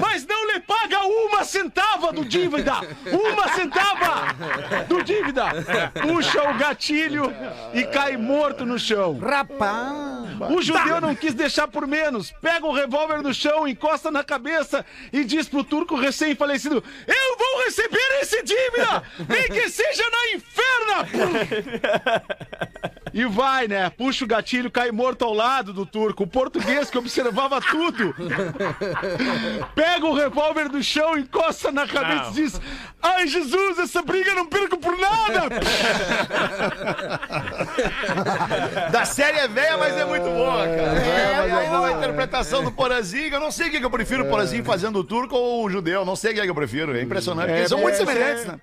S5: Mas não lhe paga uma centava do dívida! Uma centava do dívida! Puxa o gatilho e cai morto no chão.
S7: Rapaz!
S5: O judeu não quis deixar por menos. Pega o revólver no chão, encosta na cabeça e diz pro turco recém-falecido: Eu vou receber esse dívida! Nem que seja na inferna! E vai, né? Puxa o gatilho, cai morto ao lado do turco. O português que observava tudo. Pega o revólver do chão, encosta na cabeça
S10: Não.
S5: e diz: Ai, Jesus, essa briga eu não perco por nada!
S2: Da série é velha, mas é muito boa, cara. É,
S5: mas é
S2: aí
S5: boa.
S2: a interpretação do Porazinho, eu não sei o que, que eu prefiro, o Porazinho fazendo o turco ou o judeu, não sei o que, que eu prefiro. É impressionante, porque
S5: É,
S2: são muito
S5: é,
S2: semelhantes,
S5: é.
S2: né?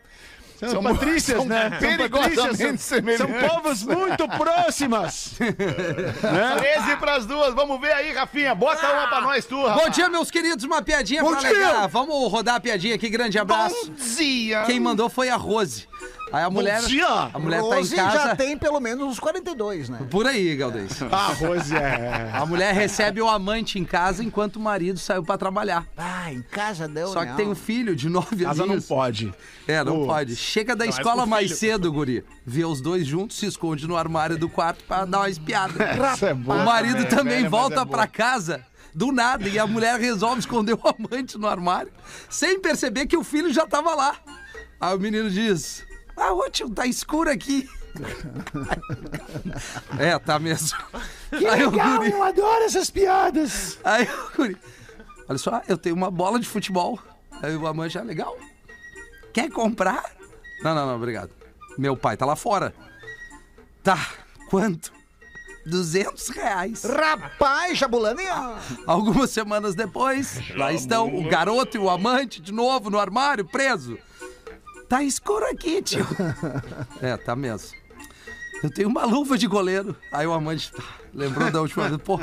S5: São,
S2: São
S5: patrícias,
S2: são
S5: né? São
S2: perigosamente
S5: são, são povos muito próximas. né?
S2: 13 pras duas, vamos ver aí, Rafinha. Bota uma pra nós, tu, rapaz.
S3: Bom dia, meus queridos. Uma piadinha
S2: Bom
S3: pra
S2: dia.
S3: alegar. Vamos rodar a piadinha aqui. Grande abraço.
S2: Bom dia.
S3: Quem mandou foi a Rose. Aí a mulher,
S5: dia.
S3: a mulher tá em
S7: Rose
S3: casa.
S7: já tem pelo menos uns 42, né?
S3: Por aí, Galdês.
S5: Ah, Rose, é.
S3: A mulher recebe o amante em casa enquanto o marido saiu pra trabalhar.
S7: Ah, em casa deu,
S3: Só que tem um filho de nove
S5: Casa não pode.
S3: É, não
S5: Pô.
S3: pode. Chega da
S10: Não, é
S3: escola
S10: com
S3: mais
S10: filho.
S3: cedo, guri. Vê os dois juntos, se esconde no armário do quarto pra dar uma espiada.
S5: Isso é bom.
S3: O marido
S2: é
S3: também
S2: velha,
S3: volta
S2: é
S3: pra casa do nada e a mulher resolve esconder o amante no armário sem perceber que o filho já tava lá. Aí o menino diz: Ah, ô tio, tá escuro aqui. é, tá mesmo. Aí o guri-
S5: eu adoro essas piadas.
S3: Aí o guri, olha só, eu tenho uma bola de futebol. Aí o amante, ah, legal. Quer comprar? Não, não, não, obrigado. Meu pai tá lá fora. Tá, quanto? 200 reais.
S7: Rapaz, Jabulani.
S3: Algumas semanas depois, lá estão o garoto e o amante de novo no armário, preso. Tá escuro aqui, tio. É, tá mesmo. Eu tenho uma luva de goleiro. Aí o amante tá, lembrou da última vez. Pô,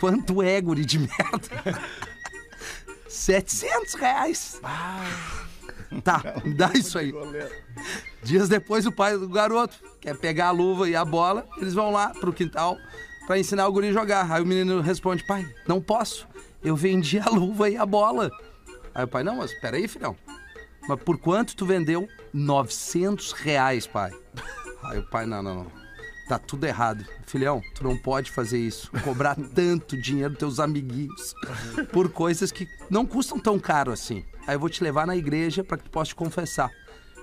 S3: quanto é, guri de merda. 700 reais. Tá, me dá isso aí. Dias depois, o pai do garoto quer pegar a luva e a bola. Eles vão lá pro quintal pra ensinar o guri a jogar. Aí o menino responde: pai, não posso. Eu vendi a luva e a bola. Aí o pai: não, mas peraí, filhão. Mas por quanto tu vendeu? 900 reais, pai. Aí o pai: não, não, não. Tá tudo errado. Filhão, tu não pode fazer isso. Cobrar tanto dinheiro dos teus amiguinhos por coisas que não custam tão caro assim. Aí eu vou te levar na igreja pra que tu possa te confessar.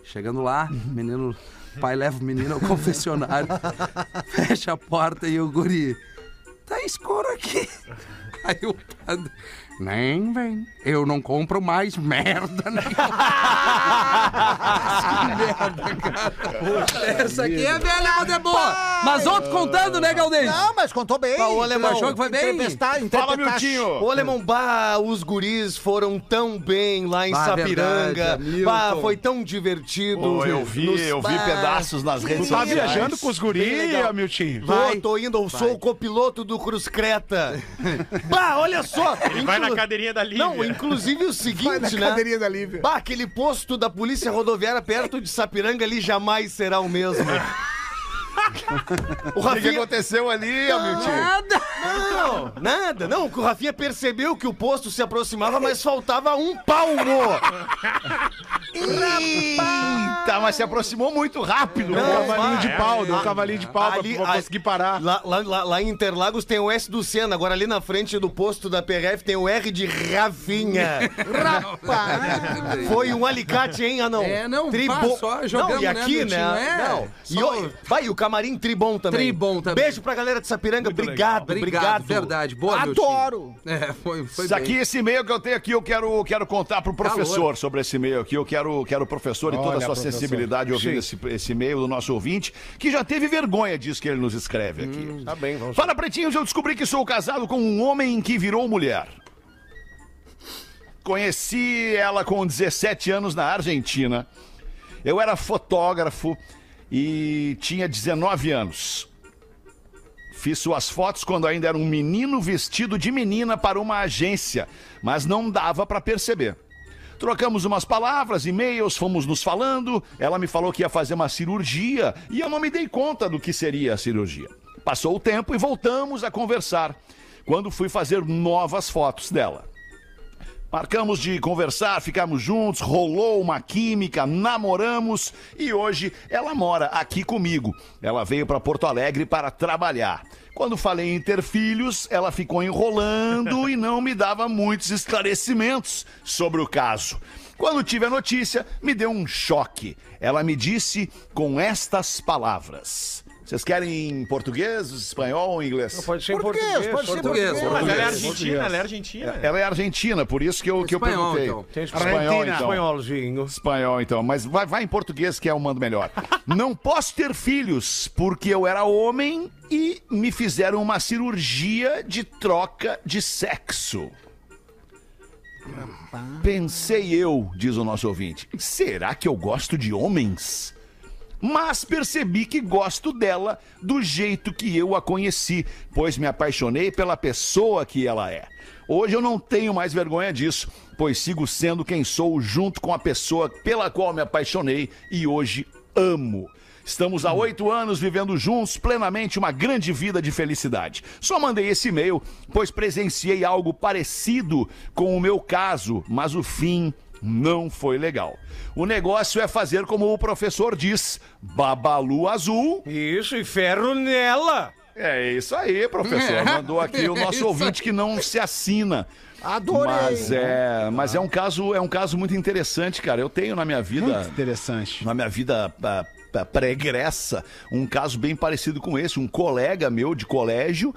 S3: Chegando lá, o menino, o pai leva o menino ao confessionário, fecha a porta e o guri. Tá escuro aqui. Aí o padre. Nem vem. Eu não compro mais merda, né? que merda, cara. Essa aqui é velha, mas é boa. Mas outro contando, né, Galdês?
S7: Não, mas contou bem.
S11: Bah, o alemão.
S3: achou que foi bem?
S7: Entrevistar,
S2: Fala. Miltinho.
S11: Ô, Alemão, bah, os guris foram tão bem lá em
S3: Bah,
S11: Sapiranga.
S3: verdade,
S11: bah, foi tão divertido.
S2: Pô, eu vi,
S11: Nos-
S2: eu vi
S11: bah,
S2: pedaços nas redes
S5: Tu tá
S2: sociais.
S5: viajando com os
S11: Bem
S5: guri,
S11: legal.
S5: Miltinho?
S11: Tô, tô indo, eu sou o copiloto do Cruz Creta. bah, olha só.
S10: Ele vai na cadeirinha da Lívia.
S11: Não, inclusive o seguinte, né?
S7: Cadeirinha da Lívia.
S11: Bah, aquele posto da polícia rodoviária perto de Sapiranga ali jamais será o mesmo. o
S2: O que, que
S11: Rafinha...
S2: aconteceu ali, Hamilton?
S3: Nada.
S11: Não, nada, não. O Rafinha percebeu que o posto se aproximava, mas faltava um palmo.
S2: Eita, mas se aproximou muito rápido.
S5: Deu um cavalinho de pau, deu um
S11: Ah,
S5: cavalinho de pau pra-
S11: ali-
S5: pra conseguir parar.
S11: Lá, lá, lá- lá em Interlagos tem o S do Senna, agora ali na frente do posto da PRF tem o R de Rafinha.
S7: Rapaz.
S11: Foi um alicate, hein, Anão?
S3: É, não, pá, só jogamos,
S11: Não, e
S3: né,
S11: aqui, né?
S3: É,
S11: não. E,
S3: só-
S11: o- vai, e o camarim tribom também.
S3: Tribom também.
S11: Beijo pra galera de Sapiranga, obrigado,
S3: Obrigado,
S11: obrigado.
S3: verdade. Boa.
S7: Adoro.
S3: É, foi, foi
S2: Isso
S3: bem.
S2: aqui, esse e-mail que eu tenho aqui, eu quero, quero contar pro professor sobre esse e-mail aqui. Eu quero, quero o professor e toda a
S5: Olha,
S2: sua
S5: professor.
S2: sensibilidade ouvindo esse, esse e-mail do nosso ouvinte, que já teve vergonha disso que ele nos escreve aqui.
S11: Tá bem, vamos
S2: Fala, pretinhos, eu descobri que sou casado com um homem que virou mulher. Conheci ela com 17 anos na Argentina. Eu era fotógrafo e tinha 19 anos. Fiz suas fotos quando ainda era um menino vestido de menina para uma agência, mas não dava para perceber. Trocamos umas palavras, e-mails, fomos nos falando. Ela me falou que ia fazer uma cirurgia e eu não me dei conta do que seria a cirurgia. Passou o tempo e voltamos a conversar. Quando fui fazer novas fotos dela. Marcamos de conversar, ficamos juntos, rolou uma química, namoramos e hoje ela mora aqui comigo. Ela veio para Porto Alegre para trabalhar. Quando falei em ter filhos, ela ficou enrolando e não me dava muitos esclarecimentos sobre o caso. Quando tive a notícia, me deu um choque. Ela me disse com estas palavras. Vocês querem em português, espanhol ou inglês?
S9: Pode ser em
S7: Português,
S9: português.
S7: pode ser
S3: Português,
S7: português.
S10: Mas ela é argentina, ela é argentina.
S2: Ela é argentina, por isso que eu, que eu
S3: Espanhol,
S2: perguntei.
S3: então.
S9: Tem
S2: Espanhol,
S5: Argentina.
S2: então.
S9: Espanholzinho.
S2: Espanhol, então. Mas vai, vai em português que é o mando melhor. Não posso ter filhos porque eu era homem e me fizeram uma cirurgia de troca de sexo. Pensei eu, diz o nosso ouvinte. Será que eu gosto de homens? Mas percebi que gosto dela do jeito que eu a conheci, pois me apaixonei pela pessoa que ela é. Hoje eu não tenho mais vergonha disso, pois sigo sendo quem sou junto com a pessoa pela qual me apaixonei e hoje amo. Estamos há oito anos vivendo juntos plenamente uma grande vida de felicidade. Só mandei esse e-mail, pois presenciei algo parecido com o meu caso, mas o fim não foi legal. O negócio é fazer como o professor diz: babalu azul.
S9: Isso, e ferro nela.
S2: É isso aí, professor. Mandou aqui o nosso ouvinte que não se assina.
S7: Adorei.
S2: Mas é, mas é um caso, é um caso muito interessante, cara. Eu tenho na minha vida
S5: Muito interessante.
S2: na minha vida ah, ah, pregressa, um caso bem parecido com esse. Um colega meu de colégio,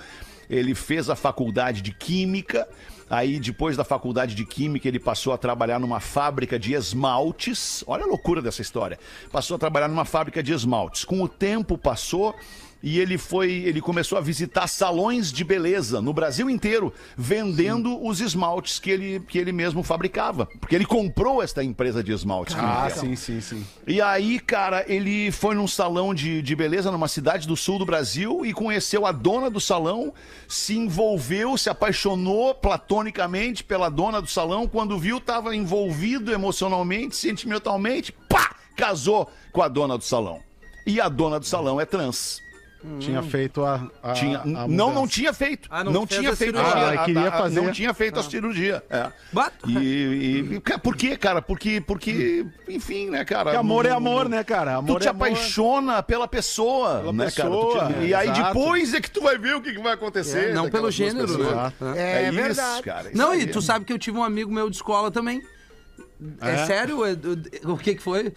S2: ele fez a faculdade de Química. Aí, depois da faculdade de Química, ele passou a trabalhar numa fábrica de esmaltes. Olha a loucura dessa história. Passou a trabalhar numa fábrica de esmaltes. Com o tempo passou e ele foi, ele começou a visitar salões de beleza no Brasil inteiro, vendendo os esmaltes que ele, que ele mesmo fabricava. Porque ele comprou esta empresa de esmaltes.
S5: Ah, sim, sim, sim.
S2: E aí, cara, ele foi num salão de, de beleza numa cidade do sul do Brasil e conheceu a dona do salão, se envolveu, se apaixonou platonicamente pela dona do salão. Quando viu, estava envolvido emocionalmente, sentimentalmente, pá! Casou com a dona do salão. E a dona do salão é trans.
S5: Tinha feito a. a-
S2: Tinha,
S5: a
S2: não,
S5: mudança.
S2: não tinha feito.
S3: Ah,
S2: não,
S3: não
S2: tinha
S3: a
S2: feito.
S3: cirurgia.
S2: a-
S5: Ah,
S2: a-
S5: queria fazer.
S2: Não tinha feito a cirurgia. É. E, e- e- por quê, cara? Porque, porque, enfim, né, cara?
S5: Porque amor é
S2: Não-
S5: amor, né, cara?
S2: Tu
S5: Amor
S2: te
S5: é amor.
S2: apaixona pela pessoa,
S5: Pela
S2: né,
S5: pessoa,
S2: cara? Te-
S5: é,
S2: E aí
S5: exato.
S2: depois é que tu vai ver o que, que vai acontecer.
S3: É, não pelo gênero, né?
S7: É,
S2: isso,
S7: verdade.
S2: cara. isso
S3: Não,
S2: aí.
S3: e tu sabe que eu tive um amigo meu de escola também. É,
S5: É?
S3: sério? É, O, o que que foi?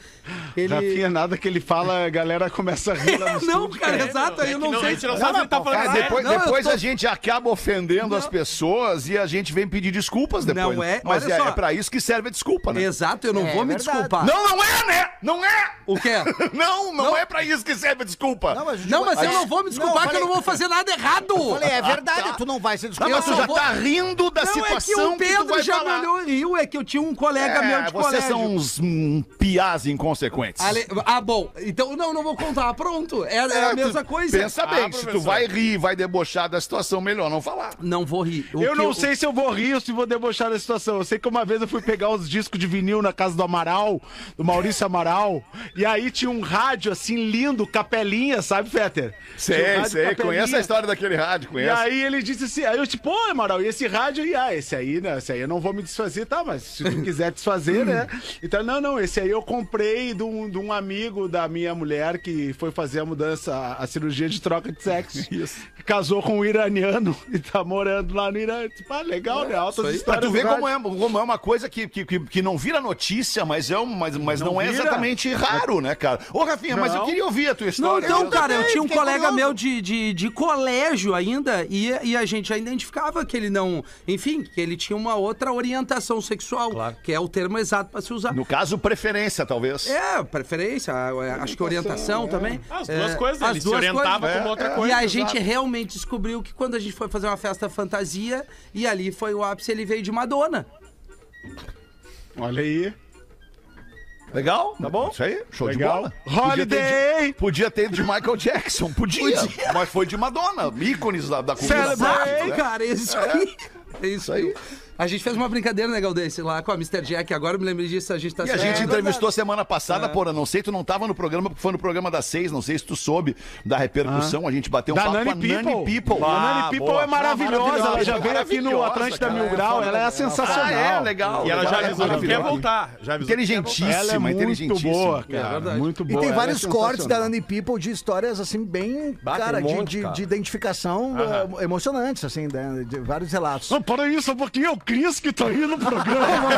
S3: Ele...
S5: Rafinha, nada que ele fala, a galera começa a rir lá no
S3: Não, cara, exato, aí eu
S10: É
S3: não
S10: não,
S3: sei.
S10: a gente não sabe se tá falando
S2: É,
S10: sério.
S2: depois
S3: Não,
S2: depois
S3: tô-
S2: a gente acaba ofendendo as pessoas e a gente vem pedir desculpas depois.
S3: Não é,
S2: Mas
S3: olha
S2: é,
S3: só.
S2: é pra isso que serve a desculpa, né?
S3: Exato, eu não
S7: É
S3: vou me
S7: verdade.
S3: desculpar.
S2: Não, não é, né? Não é!
S3: O quê?
S2: Não, não,
S3: Não.
S2: é pra isso que serve a desculpa.
S7: Não, mas,
S3: Não, mas eu
S7: É.
S3: não vou me desculpar
S7: Não, eu
S3: que eu não
S7: falei-
S3: vou fazer nada errado.
S7: Eu falei, é verdade, tu não vai se
S2: Não,
S7: desculpar.
S2: mas tu já tá rindo da
S3: Não, é que
S2: situação
S3: o
S2: que tu
S3: Pedro já me olhou e riu, é que eu tinha um colega
S2: É,
S3: meu de
S2: vocês
S3: colégio.
S2: são uns hum, piás inconsequentes.
S3: Ale- Ah, bom. Então, não, não vou contar. Pronto. É, é
S2: É,
S3: a
S2: tu
S3: mesma coisa.
S2: Pensa bem,
S10: Ah,
S2: se tu
S10: professor.
S2: vai rir, vai debochar da situação, melhor não falar.
S3: Não vou rir. O
S5: Eu
S3: que
S5: não sei se eu vou rir ou se vou debochar da situação. Eu sei que uma vez eu fui pegar os discos de vinil na casa do Amaral, do Maurício Amaral, e aí tinha um rádio assim lindo, capelinha, sabe, Fetter? Tinha um
S2: Sei,
S5: rádio
S2: sei,
S5: capelinha.
S2: conhece a história daquele rádio,
S5: E aí ele disse assim, aí eu tipo, pô, Amaral, e esse rádio? E ah, esse aí, né? Esse aí eu não vou me desfazer, tá? Mas se tu quiser desfazer, né? Então, não, não, esse aí eu comprei de um, de um amigo da minha mulher que foi fazer a mudança, a, a cirurgia de troca de sexo. Isso. Casou com um iraniano e tá morando lá no Irã. Tipo, ah, legal, né? Altas
S2: Pra
S5: histórias.
S2: tu ver como é, como é uma coisa que, que, que, que não vira notícia, mas, é um, mas, mas não,
S5: Não
S2: é exatamente raro, né, cara? Ô, Rafinha, mas eu
S5: Não.
S2: queria ouvir a tua
S3: Não,
S2: história.
S3: então,
S2: Eu-
S3: cara, eu tinha um colega meu de, de, de colégio ainda e, e a gente já identificava que ele não. Enfim, que ele tinha uma outra orientação sexual, que é o termo exato pra se usar.
S2: No caso, preferência, talvez.
S3: É, preferência, acho que orientação também.
S10: As duas
S3: É,
S10: coisas,
S3: as
S10: ele se
S3: duas
S10: orientava
S3: coisas.
S10: como outra
S3: É,
S10: coisa.
S3: E a
S10: exato.
S3: gente realmente descobriu que quando a gente foi fazer uma festa fantasia, e ali foi o ápice, ele veio de Madonna.
S5: Olha aí.
S2: Legal? Tá bom? Isso aí, show
S5: Legal.
S2: de bola. Podia ter
S5: Holiday!
S2: de- Podia ter de Michael Jackson, podia, Mas foi de Madonna, ícones da, da cultura.
S5: Celebrate,
S2: né?
S3: cara, é isso aí. É isso aí. A gente fez uma brincadeira, né, Galdense, lá com a Mr. Jack. Agora eu me lembrei disso, a gente tá
S2: E a gente entrevistou semana passada,
S3: É.
S2: porra, não sei, tu não tava no programa, porque foi no programa das seis, não sei se tu soube da repercussão, a gente bateu um
S5: Da
S2: papo
S5: Nani
S2: com a Nani
S5: People.
S2: People.
S5: A Nani People
S2: boa.
S5: é maravilhosa, ela já veio aqui no
S2: Maravilhosa,
S5: Atlântida. Mil Grau, ela é sensacional.
S2: Ah, é, legal.
S10: E ela já avisou que quer
S2: maravilhosa.
S10: voltar. Já avisou.
S2: Inteligentíssima,
S5: Ela é muito
S2: inteligentíssima.
S5: boa,
S3: É
S5: cara.
S3: verdade.
S5: muito
S7: E
S5: boa.
S7: tem
S5: ela é
S7: vários cortes da. Nani People de histórias, assim, bem,
S9: tem
S7: cara,
S9: um
S7: de,
S9: monte,
S7: de-
S9: cara.
S7: de identificação emocionantes, assim, de, de vários relatos.
S5: Não, para isso, porque é o Cris que tá aí no programa.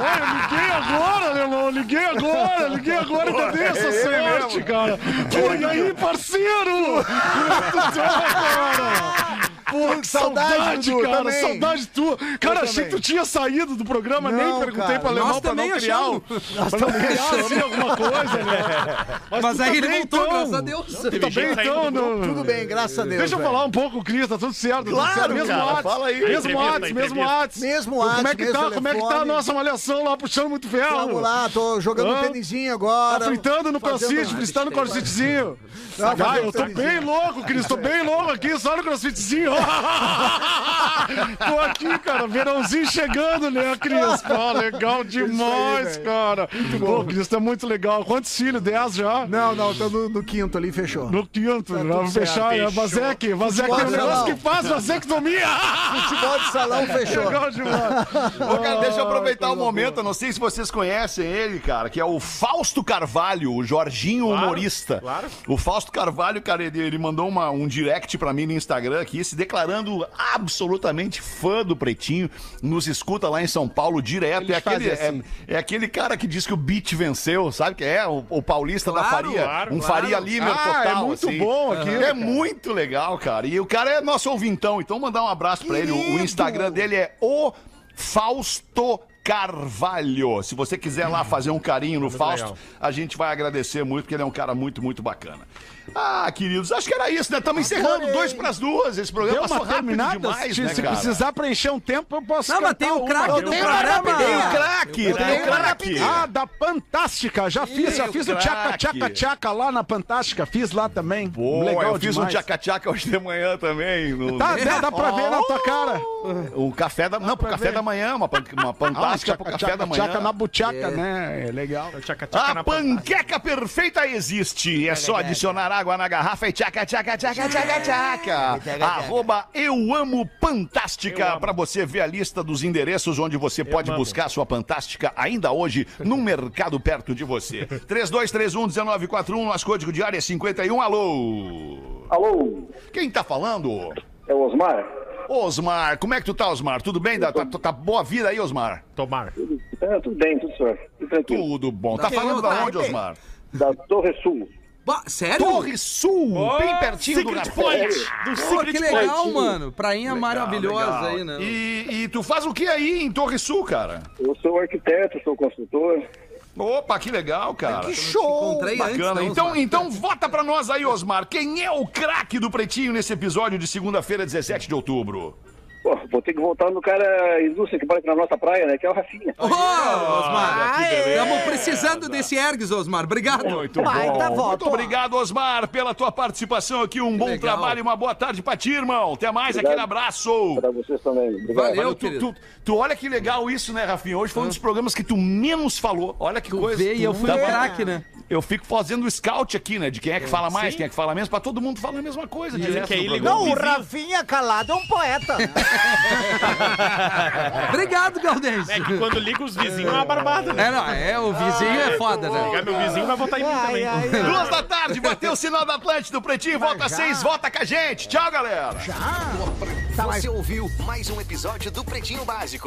S5: Olha, eu liguei agora, alemão. Liguei agora, liguei agora dei essa sorte, cara. Pô, e aí, parceiro? Tu tá, cara? Pô, que
S7: Saudade, Dudu,
S5: cara.
S7: também.
S5: Saudade tua. Cara, achei que tu tinha saído do programa, nem
S7: Não,
S5: perguntei
S7: cara.
S5: pro alemão
S3: Nós
S5: pra não
S3: também
S5: criar,
S3: achamos.
S5: o- pra não criar assim, alguma coisa, né?
S3: Mas
S5: tu
S3: aí
S5: tá
S3: ele
S5: bem,
S3: voltou,
S5: então.
S3: graças a Deus.
S5: Tu tá bem então, no...
S7: Tudo bem, graças a Deus.
S5: Deixa eu falar um pouco, Cris, tá tudo certo. tudo
S2: Claro,
S5: certo. Mesmo
S2: cara, fala aí.
S5: Mesmo Whats, mesmo. Whats.
S7: Mesmo
S5: Como é que
S7: mesmo
S5: tá? Como é que tá a nossa malhação lá, puxando muito ferro?
S7: Vamos lá, tô jogando um tênisinho agora.
S5: Tá fritando no crossfit, fritando no crossfitzinho.
S7: Não,
S5: Ah, eu tô bem louco, Cris, tô bem louco aqui, só no crossfitzinho. Tô aqui, cara, verãozinho chegando, né, Cris? Pô, legal demais,
S7: velho.
S5: cara. Pô, Cris, tá muito legal. Quantos filhos? 10 já?
S7: Não, não, tô no, no quinto ali, fechou.
S5: No quinto,
S7: Tá
S5: vamos fechar,
S7: certo.
S5: né? Vazek, Vazek é um negócio
S7: salão.
S5: que faz vasectomia.
S7: Futebol de salão fechou.
S5: Legal demais.
S2: Ô, cara, deixa eu aproveitar o momento, eu não sei se vocês conhecem ele, cara, que é o Fausto Carvalho, o Jorginho
S10: Claro,
S2: humorista.
S10: claro.
S2: O Fausto Carvalho, cara, ele, ele mandou uma- um direct pra mim no Instagram aqui, se declarando absolutamente fã do Pretinho, nos escuta lá em São Paulo direto. É aquele,
S11: assim.
S2: é, é aquele cara que diz que o beat venceu, sabe que é? O, o paulista da
S3: Claro,
S2: Faria,
S10: claro,
S2: um
S10: claro.
S2: Faria Limer
S5: Ah,
S2: total.
S5: é muito
S2: assim.
S5: bom aquilo,
S2: É
S5: cara.
S2: muito legal, cara. E o cara é nosso ouvintão, então mandar um abraço pra ele. O- O. Instagram dele é o Fausto Carvalho. Se você quiser lá fazer um carinho no Fausto,
S10: legal.
S2: a gente vai agradecer muito, porque ele é um cara muito, muito bacana. Ah, queridos, acho que era isso, né? Estamos encerrando dois pras duas. Esse programa
S5: Deu
S2: passou rápido
S5: terminada?
S2: demais,
S5: se
S2: né,
S5: se
S2: cara?
S5: precisar preencher um tempo, eu posso
S3: Não, mas tem o craque do programa.
S2: Tem o craque, tem o craque.
S5: Ah, da Fantástica. Já fiz, já fiz
S2: o
S5: tchaca, tchaca, tchaca lá na Fantástica. Fiz lá também.
S2: Pô,
S5: Legal
S2: eu fiz
S5: demais.
S2: um tchaca-tchaca hoje de manhã também. no-
S5: Tá, dá, dá pra ver na tua cara.
S2: O café da... Não, pro café da manhã, uma, uma
S5: Ah,
S2: fantástica pro
S5: tchaca,
S2: café
S5: tchaca,
S2: da manhã.
S5: tchaca na buchaca, né? É legal.
S10: Tchaca, tchaca
S2: A panqueca perfeita existe. É só adicionar água na garrafa e tchaca, tchaca, tchaca, tchaca, tchaca. Arroba Eu Amo Fantástica pra você ver a lista dos endereços onde você pode buscar sua Fantástica ainda hoje num mercado perto de você. 3231-1941, nosso código de área é 51. Alô?
S13: Alô,
S2: Quem tá falando?
S13: é o Osmar?
S2: Osmar. Como é que tu tá, Osmar? Tudo bem? Tá, tá, tá boa vida aí, Osmar?
S10: Tomar.
S13: É, tudo bem, tudo certo. Tudo.
S2: Tudo bom. Tá falando da onde, Osmar?
S13: Da Torre Sul.
S3: Bah, sério?
S2: Torre Sul, bem pertinho do
S10: Secret
S2: Garfão.
S10: Point. Do
S3: Pô,
S10: Secret
S3: que
S10: Point.
S3: legal, mano. Prainha maravilhosa
S2: Legal.
S3: aí, né?
S2: E, e tu faz o que aí em Torre Sul, cara?
S13: Eu sou arquiteto, sou construtor.
S2: Opa, que legal, cara.
S7: Que show!
S3: Antes,
S2: Bacana.
S3: não,
S2: Então,
S3: Osmar.
S2: então vota pra nós aí, Osmar. Quem é o craque do Pretinho nesse episódio de segunda-feira, 17 de outubro?
S13: Pô, vou ter que voltar no cara ilustre que mora aqui na nossa praia, né? Que é o Rafinha.
S3: Ô, Osmar,
S10: que beleza.
S3: estamos precisando desse ergues, Osmar. Obrigado.
S2: Muito
S7: Baita
S2: bom.
S7: voto.
S2: Muito obrigado, Osmar, pela tua participação aqui. Um bom
S3: legal.
S2: trabalho e uma boa tarde pra ti, irmão. Até mais,
S13: Obrigado.
S2: aquele abraço.
S13: Pra vocês também. Obrigado.
S3: Valeu,
S2: Valeu, tu, tu, tu olha que legal isso, né, Rafinha? Hoje foi um dos programas que tu menos falou. Olha que
S3: Tu
S2: coisa.
S3: vê e eu fui craque, né?
S2: Eu fico fazendo scout aqui, né? De quem é que fala mais, quem é que fala menos, pra todo mundo falar a mesma coisa. direto
S10: que
S2: no
S10: ligou
S2: programa.
S7: Não, o Rafinha calado é um poeta.
S3: Obrigado, Galdense.
S10: É que quando liga os vizinhos é uma barbada, né?
S3: É, não, é, o vizinho é foda, né?
S10: Ligar meu vizinho vai votar em mim também.
S2: Duas da tarde, bateu o sinal da Atlântida, o Pretinho, volta às seis, volta com a gente. Tchau, galera.
S12: Você ouviu mais um episódio do Pretinho Básico.